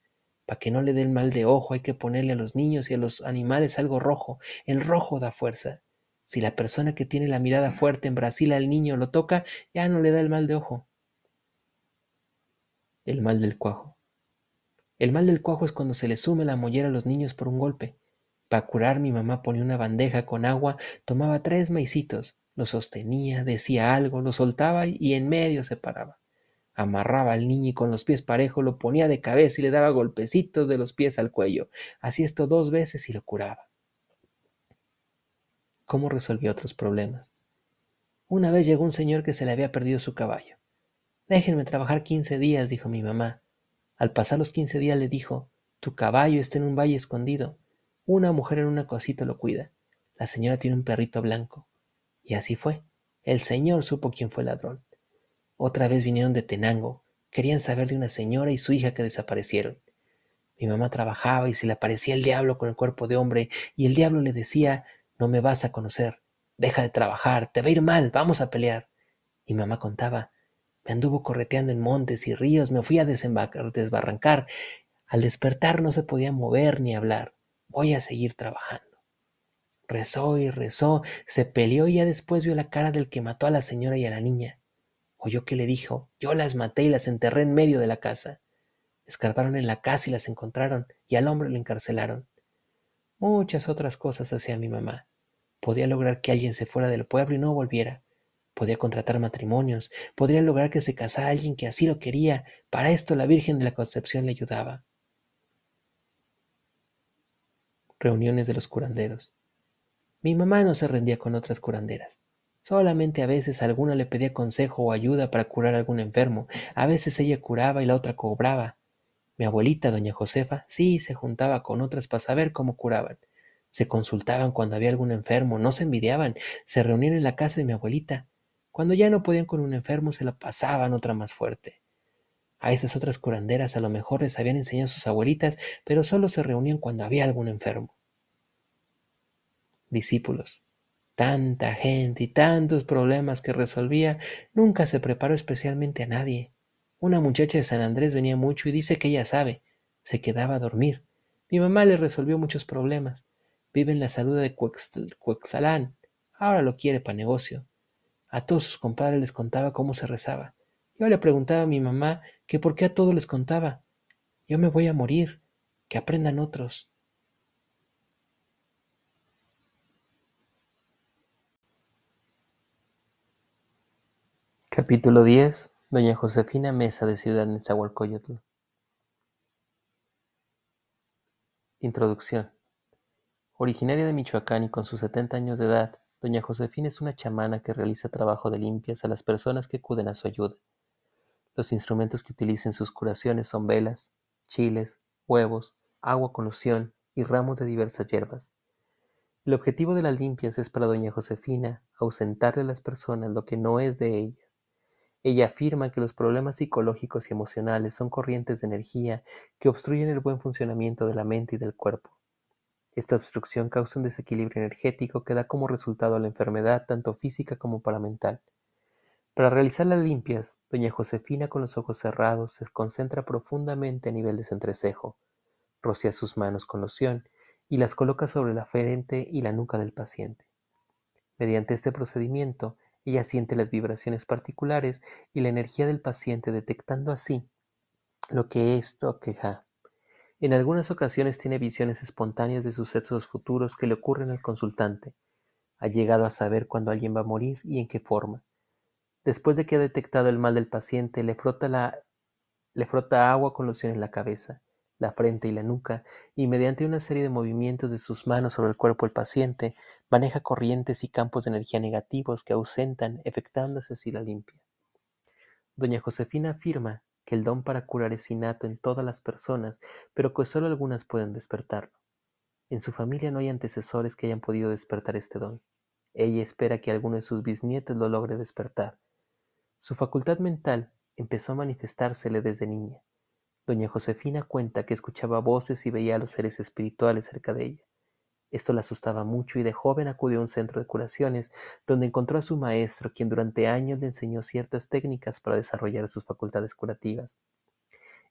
Para que no le dé mal de ojo hay que ponerle a los niños y a los animales algo rojo. El rojo da fuerza. Si la persona que tiene la mirada fuerte en Brasil al niño lo toca, ya no le da el mal de ojo. El mal del cuajo. El mal del cuajo es cuando se le sume la mollera a los niños por un golpe. Para curar mi mamá ponía una bandeja con agua, tomaba tres maicitos, lo sostenía, decía algo, lo soltaba y en medio se paraba amarraba al niño y con los pies parejos lo ponía de cabeza y le daba golpecitos de los pies al cuello. Hacía esto dos veces y lo curaba. ¿Cómo resolvió otros problemas? Una vez llegó un señor que se le había perdido su caballo. Déjenme trabajar quince días, dijo mi mamá. Al pasar los quince días le dijo, tu caballo está en un valle escondido. Una mujer en una cosita lo cuida. La señora tiene un perrito blanco. Y así fue. El señor supo quién fue el ladrón. Otra vez vinieron de Tenango. Querían saber de una señora y su hija que desaparecieron. Mi mamá trabajaba y se le aparecía el diablo con el cuerpo de hombre y el diablo le decía, no me vas a conocer, deja de trabajar, te va a ir mal, vamos a pelear. Y mamá contaba, me anduvo correteando en montes y ríos, me fui a desbarrancar. Al despertar no se podía mover ni hablar. Voy a seguir trabajando. Rezó y rezó, se peleó y ya después vio la cara del que mató a la señora y a la niña. Oyó que le dijo, yo las maté y las enterré en medio de la casa. Escarbaron en la casa y las encontraron, y al hombre lo encarcelaron. Muchas otras cosas hacía mi mamá. Podía lograr que alguien se fuera del pueblo y no volviera. Podía contratar matrimonios, podría lograr que se casara alguien que así lo quería. Para esto la Virgen de la Concepción le ayudaba. Reuniones de los curanderos. Mi mamá no se rendía con otras curanderas. Solamente a veces alguna le pedía consejo o ayuda para curar a algún enfermo. A veces ella curaba y la otra cobraba. Mi abuelita, doña Josefa, sí se juntaba con otras para saber cómo curaban. Se consultaban cuando había algún enfermo, no se envidiaban, se reunían en la casa de mi abuelita. Cuando ya no podían con un enfermo, se la pasaban otra más fuerte. A esas otras curanderas a lo mejor les habían enseñado sus abuelitas, pero solo se reunían cuando había algún enfermo. Discípulos, tanta gente y tantos problemas que resolvía, nunca se preparó especialmente a nadie. Una muchacha de San Andrés venía mucho y dice que ella sabe. Se quedaba a dormir. Mi mamá le resolvió muchos problemas. Vive en la salud de Cuexalán. Ahora lo quiere para negocio. A todos sus compadres les contaba cómo se rezaba. Yo le preguntaba a mi mamá que por qué a todos les contaba. Yo me voy a morir, que aprendan otros. Capítulo 10. Doña Josefina Mesa de Ciudad Nezahualcóyotl. Introducción. Originaria de Michoacán y con sus 70 años de edad, doña Josefina es una chamana que realiza trabajo de limpias a las personas que acuden a su ayuda. Los instrumentos que utiliza en sus curaciones son velas, chiles, huevos, agua con loción y ramos de diversas hierbas. El objetivo de las limpias es para doña Josefina ausentarle a las personas lo que no es de ellas. Ella afirma que los problemas psicológicos y emocionales son corrientes de energía que obstruyen el buen funcionamiento de la mente y del cuerpo. Esta obstrucción causa un desequilibrio energético que da como resultado la enfermedad tanto física como para mental. Para realizar las limpias, doña Josefina con los ojos cerrados se concentra profundamente a nivel de su entrecejo, rocía sus manos con loción y las coloca sobre la frente y la nuca del paciente. Mediante este procedimiento, ella siente las vibraciones particulares y la energía del paciente detectando así lo que esto queja. En algunas ocasiones tiene visiones espontáneas de sucesos futuros que le ocurren al consultante. Ha llegado a saber cuándo alguien va a morir y en qué forma. Después de que ha detectado el mal del paciente, le frota, la, le frota agua con loción en la cabeza, la frente y la nuca, y mediante una serie de movimientos de sus manos sobre el cuerpo del paciente, maneja corrientes y campos de energía negativos que ausentan, efectuándose así la limpia. Doña Josefina afirma que el don para curar es innato en todas las personas, pero que solo algunas pueden despertarlo. En su familia no hay antecesores que hayan podido despertar este don. Ella espera que alguno de sus bisnietos lo logre despertar. Su facultad mental empezó a manifestársele desde niña. Doña Josefina cuenta que escuchaba voces y veía a los seres espirituales cerca de ella. Esto la asustaba mucho y de joven acudió a un centro de curaciones donde encontró a su maestro, quien durante años le enseñó ciertas técnicas para desarrollar sus facultades curativas.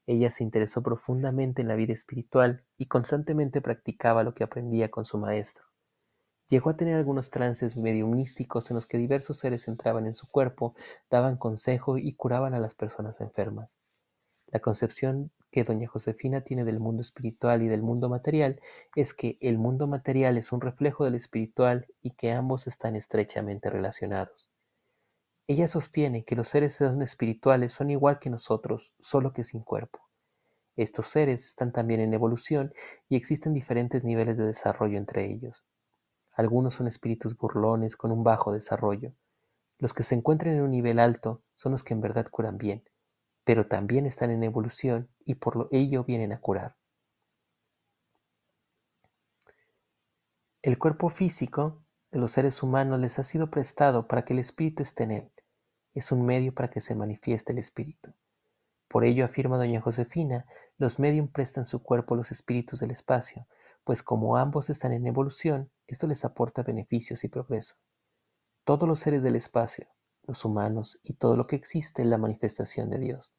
Ella se interesó profundamente en la vida espiritual y constantemente practicaba lo que aprendía con su maestro. Llegó a tener algunos trances mediumísticos en los que diversos seres entraban en su cuerpo, daban consejo y curaban a las personas enfermas. La concepción que doña Josefina tiene del mundo espiritual y del mundo material es que el mundo material es un reflejo del espiritual y que ambos están estrechamente relacionados. Ella sostiene que los seres espirituales son igual que nosotros, solo que sin cuerpo. Estos seres están también en evolución y existen diferentes niveles de desarrollo entre ellos. Algunos son espíritus burlones con un bajo desarrollo. Los que se encuentran en un nivel alto son los que en verdad curan bien, pero también están en evolución y por ello vienen a curar. El cuerpo físico de los seres humanos les ha sido prestado para que el espíritu esté en él. Es un medio para que se manifieste el espíritu. Por ello, afirma doña Josefina, los medium prestan su cuerpo a los espíritus del espacio, pues como ambos están en evolución, esto les aporta beneficios y progreso. Todos los seres del espacio, los humanos y todo lo que existe es la manifestación de Dios.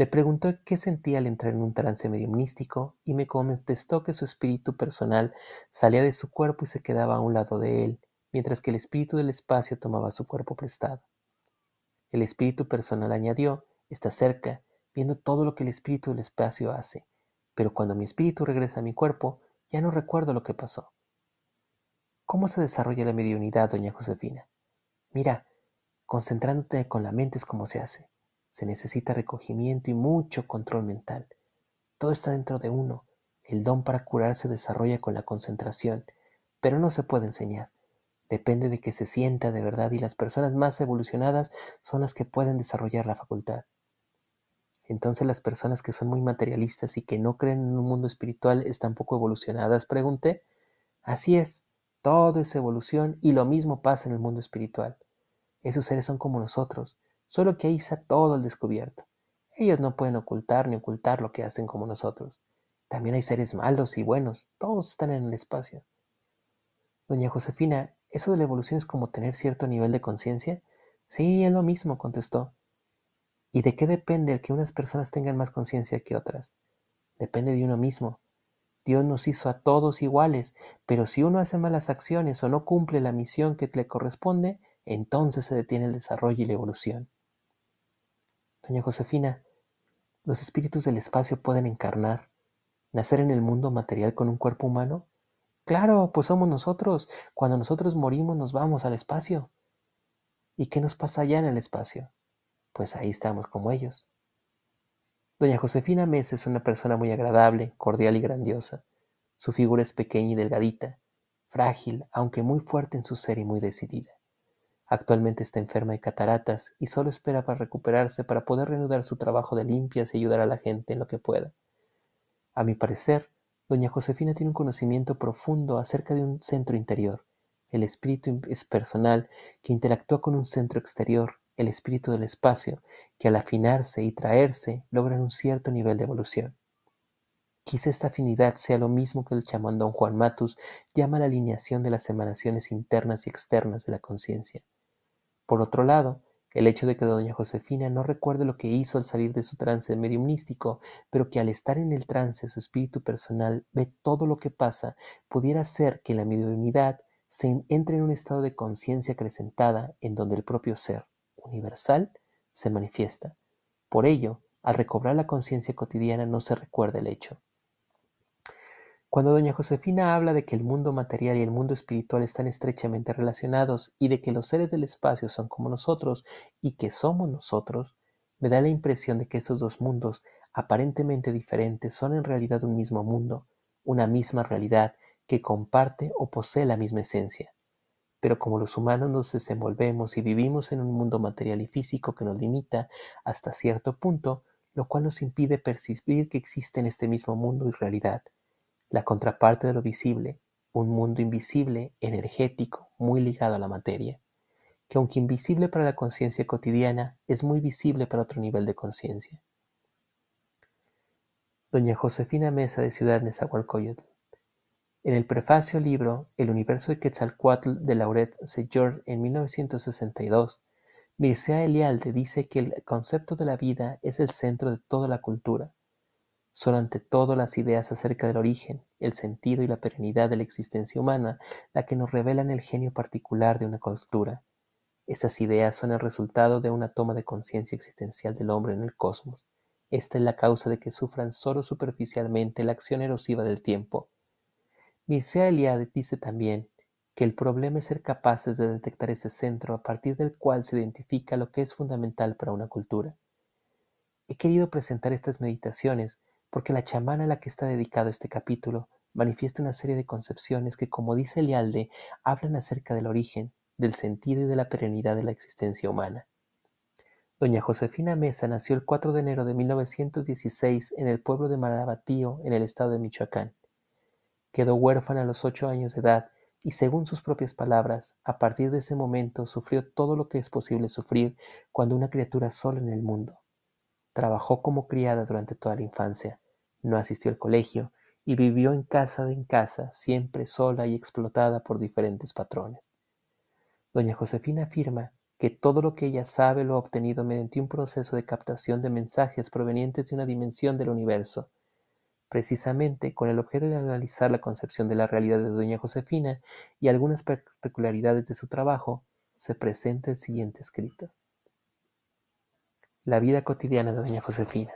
Le preguntó qué sentía al entrar en un trance mediumnístico y me contestó que su espíritu personal salía de su cuerpo y se quedaba a un lado de él, mientras que el espíritu del espacio tomaba su cuerpo prestado. El espíritu personal añadió, está cerca, viendo todo lo que el espíritu del espacio hace, pero cuando mi espíritu regresa a mi cuerpo, ya no recuerdo lo que pasó. ¿Cómo se desarrolla la mediunidad, doña Josefina? Mira, concentrándote con la mente es como se hace. Se necesita recogimiento y mucho control mental. Todo está dentro de uno. El don para curar se desarrolla con la concentración, pero no se puede enseñar. Depende de que se sienta de verdad y las personas más evolucionadas son las que pueden desarrollar la facultad. Entonces las personas que son muy materialistas y que no creen en un mundo espiritual están poco evolucionadas, pregunté. Así es, todo es evolución y lo mismo pasa en el mundo espiritual. Esos seres son como nosotros, solo que ahí está todo al descubierto. Ellos no pueden ocultar ni ocultar lo que hacen como nosotros. También hay seres malos y buenos, todos están en el espacio. Doña Josefina, ¿eso de la evolución es como tener cierto nivel de conciencia? Sí, es lo mismo, contestó. ¿Y de qué depende el que unas personas tengan más conciencia que otras? Depende de uno mismo. Dios nos hizo a todos iguales, pero si uno hace malas acciones o no cumple la misión que le corresponde, entonces se detiene el desarrollo y la evolución. Doña Josefina, ¿Los espíritus del espacio pueden encarnar, nacer en el mundo material con un cuerpo humano? Claro, pues somos nosotros. Cuando nosotros morimos nos vamos al espacio. ¿Y qué nos pasa allá en el espacio? Pues ahí estamos como ellos. Doña Josefina Mesa es una persona muy agradable, cordial y grandiosa. Su figura es pequeña y delgadita, frágil, aunque muy fuerte en su ser y muy decidida. Actualmente está enferma de cataratas y solo espera para recuperarse para poder reanudar su trabajo de limpias y ayudar a la gente en lo que pueda. A mi parecer, doña Josefina tiene un conocimiento profundo acerca de un centro interior. El espíritu es personal que interactúa con un centro exterior, el espíritu del espacio, que al afinarse y traerse logran un cierto nivel de evolución. Quizá esta afinidad sea lo mismo que el chamán don Juan Matus llama la alineación de las emanaciones internas y externas de la conciencia. Por otro lado, el hecho de que doña Josefina no recuerde lo que hizo al salir de su trance mediumnístico, pero que al estar en el trance su espíritu personal ve todo lo que pasa, pudiera ser que la mediunidad se entre en un estado de conciencia acrecentada en donde el propio ser, universal, se manifiesta. Por ello, al recobrar la conciencia cotidiana no se recuerda el hecho. Cuando doña Josefina habla de que el mundo material y el mundo espiritual están estrechamente relacionados y de que los seres del espacio son como nosotros y que somos nosotros, me da la impresión de que estos dos mundos, aparentemente diferentes, son en realidad un mismo mundo, una misma realidad que comparte o posee la misma esencia. Pero como los humanos nos desenvolvemos y vivimos en un mundo material y físico que nos limita hasta cierto punto, lo cual nos impide percibir que existe en este mismo mundo y realidad, la contraparte de lo visible, un mundo invisible, energético, muy ligado a la materia, que aunque invisible para la conciencia cotidiana, es muy visible para otro nivel de conciencia. Doña Josefina Mesa de Ciudad Nezahualcóyotl. En el prefacio libro El universo de Quetzalcoatl de Lauret George en 1962, Mircea Elialde dice que el concepto de la vida es el centro de toda la cultura, son ante todo las ideas acerca del origen, el sentido y la perennidad de la existencia humana la que nos revelan el genio particular de una cultura. Esas ideas son el resultado de una toma de conciencia existencial del hombre en el cosmos. Esta es la causa de que sufran solo superficialmente la acción erosiva del tiempo. Mircea Eliade dice también que el problema es ser capaces de detectar ese centro a partir del cual se identifica lo que es fundamental para una cultura. He querido presentar estas meditaciones porque la chamana a la que está dedicado este capítulo manifiesta una serie de concepciones que, como dice Elialde, hablan acerca del origen, del sentido y de la perennidad de la existencia humana. Doña Josefina Mesa nació el 4 de enero de 1916 en el pueblo de Marabatío, en el estado de Michoacán. Quedó huérfana a los ocho años de edad y, según sus propias palabras, a partir de ese momento sufrió todo lo que es posible sufrir cuando una criatura sola en el mundo. Trabajó como criada durante toda la infancia, no asistió al colegio y vivió en casa en casa, siempre sola y explotada por diferentes patrones. Doña Josefina afirma que todo lo que ella sabe lo ha obtenido mediante un proceso de captación de mensajes provenientes de una dimensión del universo. Precisamente con el objeto de analizar la concepción de la realidad de Doña Josefina y algunas particularidades de su trabajo, se presenta el siguiente escrito. La vida cotidiana de doña Josefina.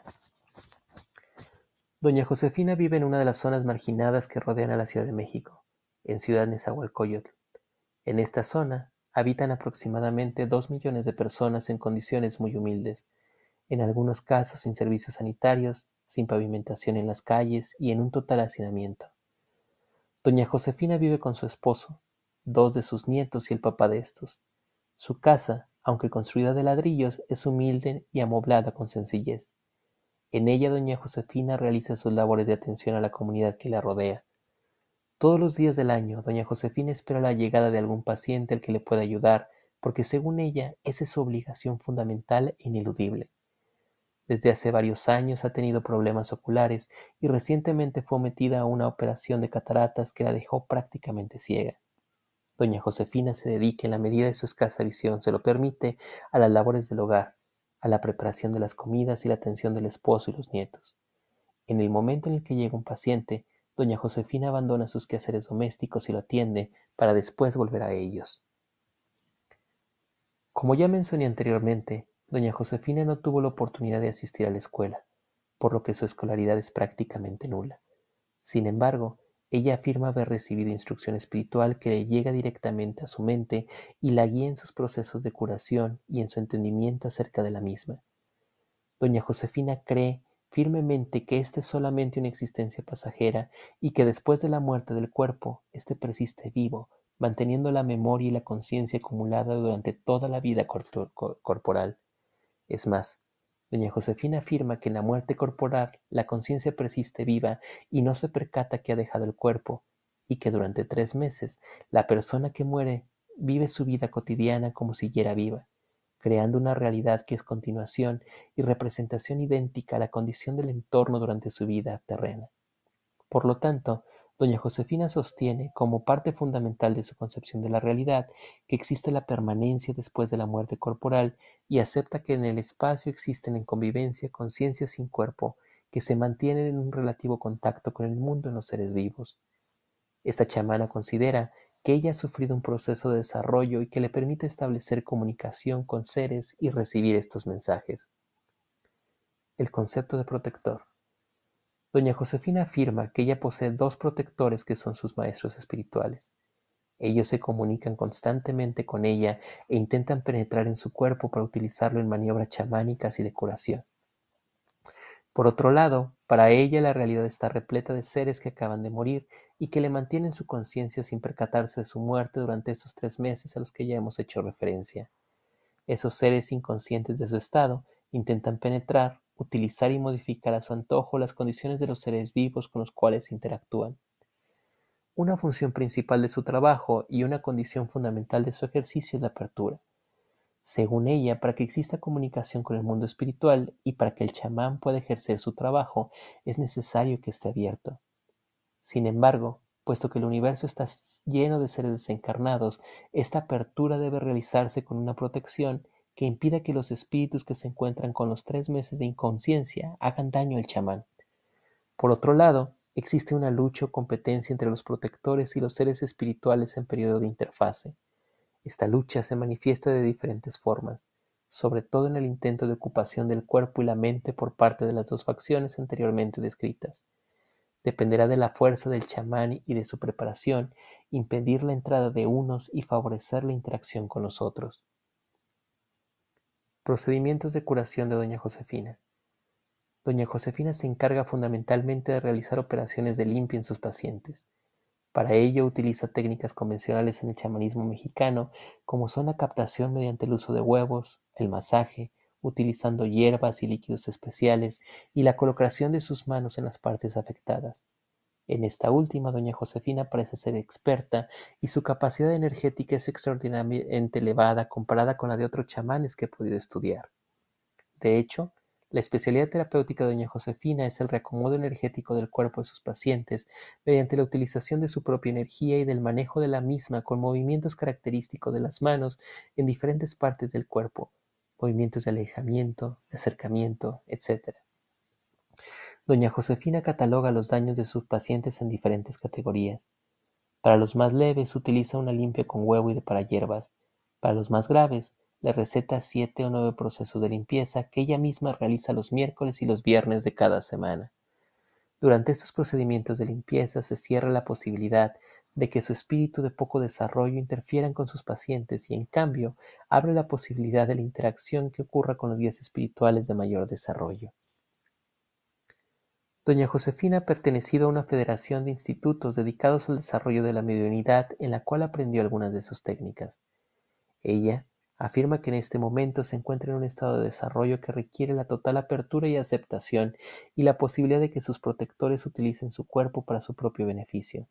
Doña Josefina vive en una de las zonas marginadas que rodean a la Ciudad de México, en Ciudad Nezahualcóyotl. En esta zona habitan aproximadamente dos millones de personas en condiciones muy humildes, en algunos casos sin servicios sanitarios, sin pavimentación en las calles y en un total hacinamiento. Doña Josefina vive con su esposo, dos de sus nietos y el papá de estos. Su casa, aunque construida de ladrillos, es humilde y amoblada con sencillez. En ella doña Josefina realiza sus labores de atención a la comunidad que la rodea. Todos los días del año, doña Josefina espera la llegada de algún paciente al que le pueda ayudar porque según ella esa es su obligación fundamental e ineludible. Desde hace varios años ha tenido problemas oculares y recientemente fue metida a una operación de cataratas que la dejó prácticamente ciega. Doña Josefina se dedica en la medida de su escasa visión se lo permite a las labores del hogar, a la preparación de las comidas y la atención del esposo y los nietos. En el momento en el que llega un paciente, doña Josefina abandona sus quehaceres domésticos y lo atiende para después volver a ellos. Como ya mencioné anteriormente, doña Josefina no tuvo la oportunidad de asistir a la escuela, por lo que su escolaridad es prácticamente nula. Sin embargo, ella afirma haber recibido instrucción espiritual que le llega directamente a su mente y la guía en sus procesos de curación y en su entendimiento acerca de la misma. Doña Josefina cree firmemente que ésta es solamente una existencia pasajera y que después de la muerte del cuerpo, éste persiste vivo, manteniendo la memoria y la conciencia acumulada durante toda la vida corporal. Es más, doña Josefina afirma que en la muerte corporal la conciencia persiste viva y no se percata que ha dejado el cuerpo, y que durante tres meses la persona que muere vive su vida cotidiana como si siguiera viva, creando una realidad que es continuación y representación idéntica a la condición del entorno durante su vida terrena. Por lo tanto, Doña Josefina sostiene, como parte fundamental de su concepción de la realidad, que existe la permanencia después de la muerte corporal y acepta que en el espacio existen en convivencia conciencias sin cuerpo que se mantienen en un relativo contacto con el mundo en los seres vivos. Esta chamana considera que ella ha sufrido un proceso de desarrollo y que le permite establecer comunicación con seres y recibir estos mensajes. El concepto de protector. Doña Josefina afirma que ella posee dos protectores que son sus maestros espirituales. Ellos se comunican constantemente con ella e intentan penetrar en su cuerpo para utilizarlo en maniobras chamánicas y de curación. Por otro lado, para ella la realidad está repleta de seres que acaban de morir y que le mantienen su conciencia sin percatarse de su muerte durante esos tres meses a los que ya hemos hecho referencia. Esos seres inconscientes de su estado intentan penetrar, utilizar y modificar a su antojo las condiciones de los seres vivos con los cuales interactúan. Una función principal de su trabajo y una condición fundamental de su ejercicio es la apertura. Según ella, para que exista comunicación con el mundo espiritual y para que el chamán pueda ejercer su trabajo, es necesario que esté abierto. Sin embargo, puesto que el universo está lleno de seres desencarnados, esta apertura debe realizarse con una protección que impida que los espíritus que se encuentran con los tres meses de inconsciencia hagan daño al chamán. Por otro lado, existe una lucha o competencia entre los protectores y los seres espirituales en periodo de interfase. Esta lucha se manifiesta de diferentes formas, sobre todo en el intento de ocupación del cuerpo y la mente por parte de las dos facciones anteriormente descritas. Dependerá de la fuerza del chamán y de su preparación impedir la entrada de unos y favorecer la interacción con los otros. Procedimientos de curación de doña Josefina. Doña Josefina se encarga fundamentalmente de realizar operaciones de limpia en sus pacientes. Para ello utiliza técnicas convencionales en el chamanismo mexicano, como son la captación mediante el uso de huevos, el masaje, utilizando hierbas y líquidos especiales, y la colocación de sus manos en las partes afectadas. En esta última, doña Josefina parece ser experta y su capacidad energética es extraordinariamente elevada comparada con la de otros chamanes que he podido estudiar. De hecho, la especialidad terapéutica de doña Josefina es el reacomodo energético del cuerpo de sus pacientes mediante la utilización de su propia energía y del manejo de la misma con movimientos característicos de las manos en diferentes partes del cuerpo, movimientos de alejamiento, de acercamiento, etc. Doña Josefina cataloga los daños de sus pacientes en diferentes categorías. Para los más leves utiliza una limpia con huevo y de para hierbas. Para los más graves, le receta siete o nueve procesos de limpieza que ella misma realiza los miércoles y los viernes de cada semana. Durante estos procedimientos de limpieza se cierra la posibilidad de que su espíritu de poco desarrollo interfieran con sus pacientes y en cambio abre la posibilidad de la interacción que ocurra con los guías espirituales de mayor desarrollo. Doña Josefina ha pertenecido a una federación de institutos dedicados al desarrollo de la mediunidad en la cual aprendió algunas de sus técnicas. Ella afirma que en este momento se encuentra en un estado de desarrollo que requiere la total apertura y aceptación y la posibilidad de que sus protectores utilicen su cuerpo para su propio beneficio.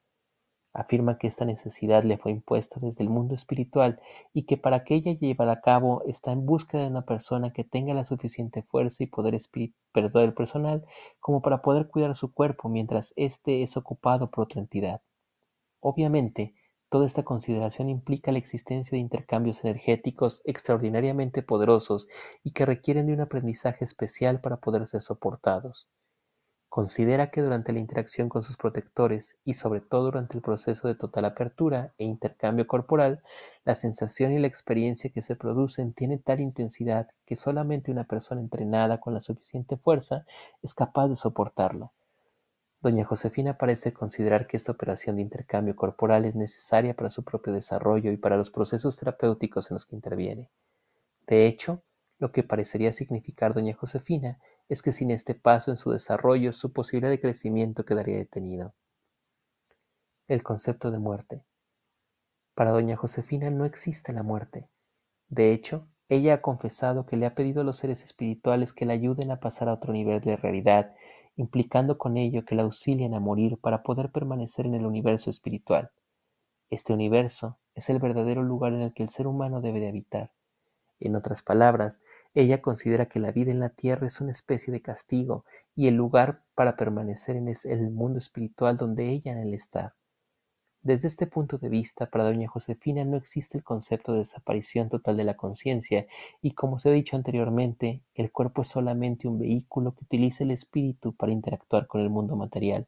Afirma que esta necesidad le fue impuesta desde el mundo espiritual y que para que ella llevara a cabo está en búsqueda de una persona que tenga la suficiente fuerza y poder, poder personal como para poder cuidar su cuerpo mientras éste es ocupado por otra entidad. Obviamente, toda esta consideración implica la existencia de intercambios energéticos extraordinariamente poderosos y que requieren de un aprendizaje especial para poder ser soportados. Considera que durante la interacción con sus protectores y sobre todo durante el proceso de total apertura e intercambio corporal, la sensación y la experiencia que se producen tienen tal intensidad que solamente una persona entrenada con la suficiente fuerza es capaz de soportarlo. Doña Josefina parece considerar que esta operación de intercambio corporal es necesaria para su propio desarrollo y para los procesos terapéuticos en los que interviene. De hecho, lo que parecería significar doña Josefina es que sin este paso en su desarrollo su posibilidad de crecimiento quedaría detenido. El concepto de muerte. Para doña Josefina no existe la muerte. De hecho, ella ha confesado que le ha pedido a los seres espirituales que la ayuden a pasar a otro nivel de realidad, implicando con ello que la auxilien a morir para poder permanecer en el universo espiritual. Este universo es el verdadero lugar en el que el ser humano debe de habitar. En otras palabras, ella considera que la vida en la tierra es una especie de castigo y el lugar para permanecer en el mundo espiritual donde ella anhela estar. Desde este punto de vista, para doña Josefina no existe el concepto de desaparición total de la conciencia y como se ha dicho anteriormente, el cuerpo es solamente un vehículo que utiliza el espíritu para interactuar con el mundo material.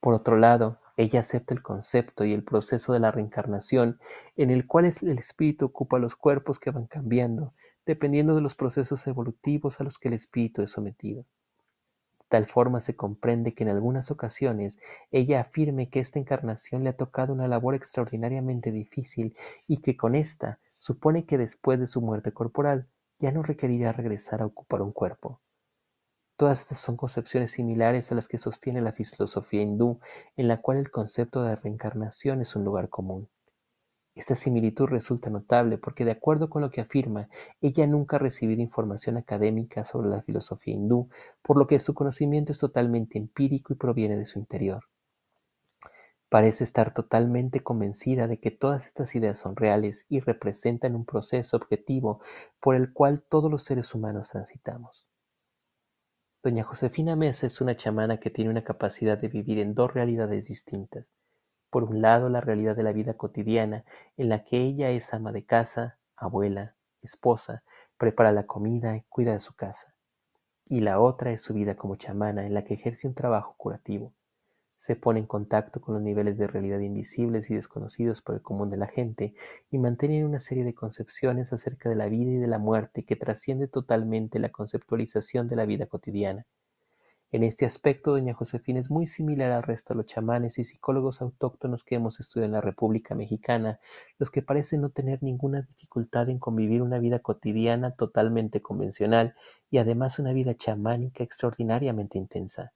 Por otro lado, ella acepta el concepto y el proceso de la reencarnación, en el cual el espíritu ocupa los cuerpos que van cambiando, dependiendo de los procesos evolutivos a los que el espíritu es sometido. De tal forma se comprende que en algunas ocasiones ella afirme que esta encarnación le ha tocado una labor extraordinariamente difícil y que con esta supone que después de su muerte corporal ya no requerirá regresar a ocupar un cuerpo. Todas estas son concepciones similares a las que sostiene la filosofía hindú, en la cual el concepto de reencarnación es un lugar común. Esta similitud resulta notable porque, de acuerdo con lo que afirma, ella nunca ha recibido información académica sobre la filosofía hindú, por lo que su conocimiento es totalmente empírico y proviene de su interior. Parece estar totalmente convencida de que todas estas ideas son reales y representan un proceso objetivo por el cual todos los seres humanos transitamos. Doña Josefina Mesa es una chamana que tiene una capacidad de vivir en dos realidades distintas. Por un lado, la realidad de la vida cotidiana, en la que ella es ama de casa, abuela, esposa, prepara la comida y cuida de su casa. Y la otra es su vida como chamana, en la que ejerce un trabajo curativo se pone en contacto con los niveles de realidad invisibles y desconocidos por el común de la gente y mantiene una serie de concepciones acerca de la vida y de la muerte que trasciende totalmente la conceptualización de la vida cotidiana. En este aspecto, doña Josefina es muy similar al resto de los chamanes y psicólogos autóctonos que hemos estudiado en la República Mexicana, los que parecen no tener ninguna dificultad en convivir una vida cotidiana totalmente convencional y además una vida chamánica extraordinariamente intensa.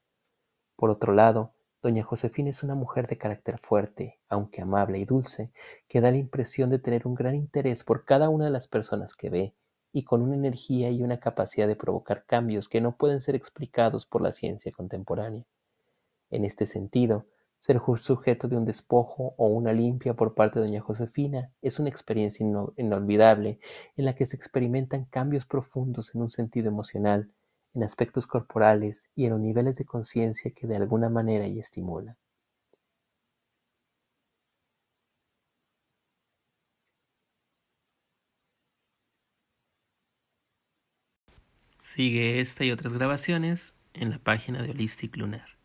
Por otro lado, Doña Josefina es una mujer de carácter fuerte, aunque amable y dulce, que da la impresión de tener un gran interés por cada una de las personas que ve, y con una energía y una capacidad de provocar cambios que no pueden ser explicados por la ciencia contemporánea. En este sentido, ser sujeto de un despojo o una limpia por parte de doña Josefina es una experiencia inolvidable en la que se experimentan cambios profundos en un sentido emocional, en aspectos corporales y en los niveles de conciencia que de alguna manera ella estimula. Sigue esta y otras grabaciones en la página de Holistic Lunar.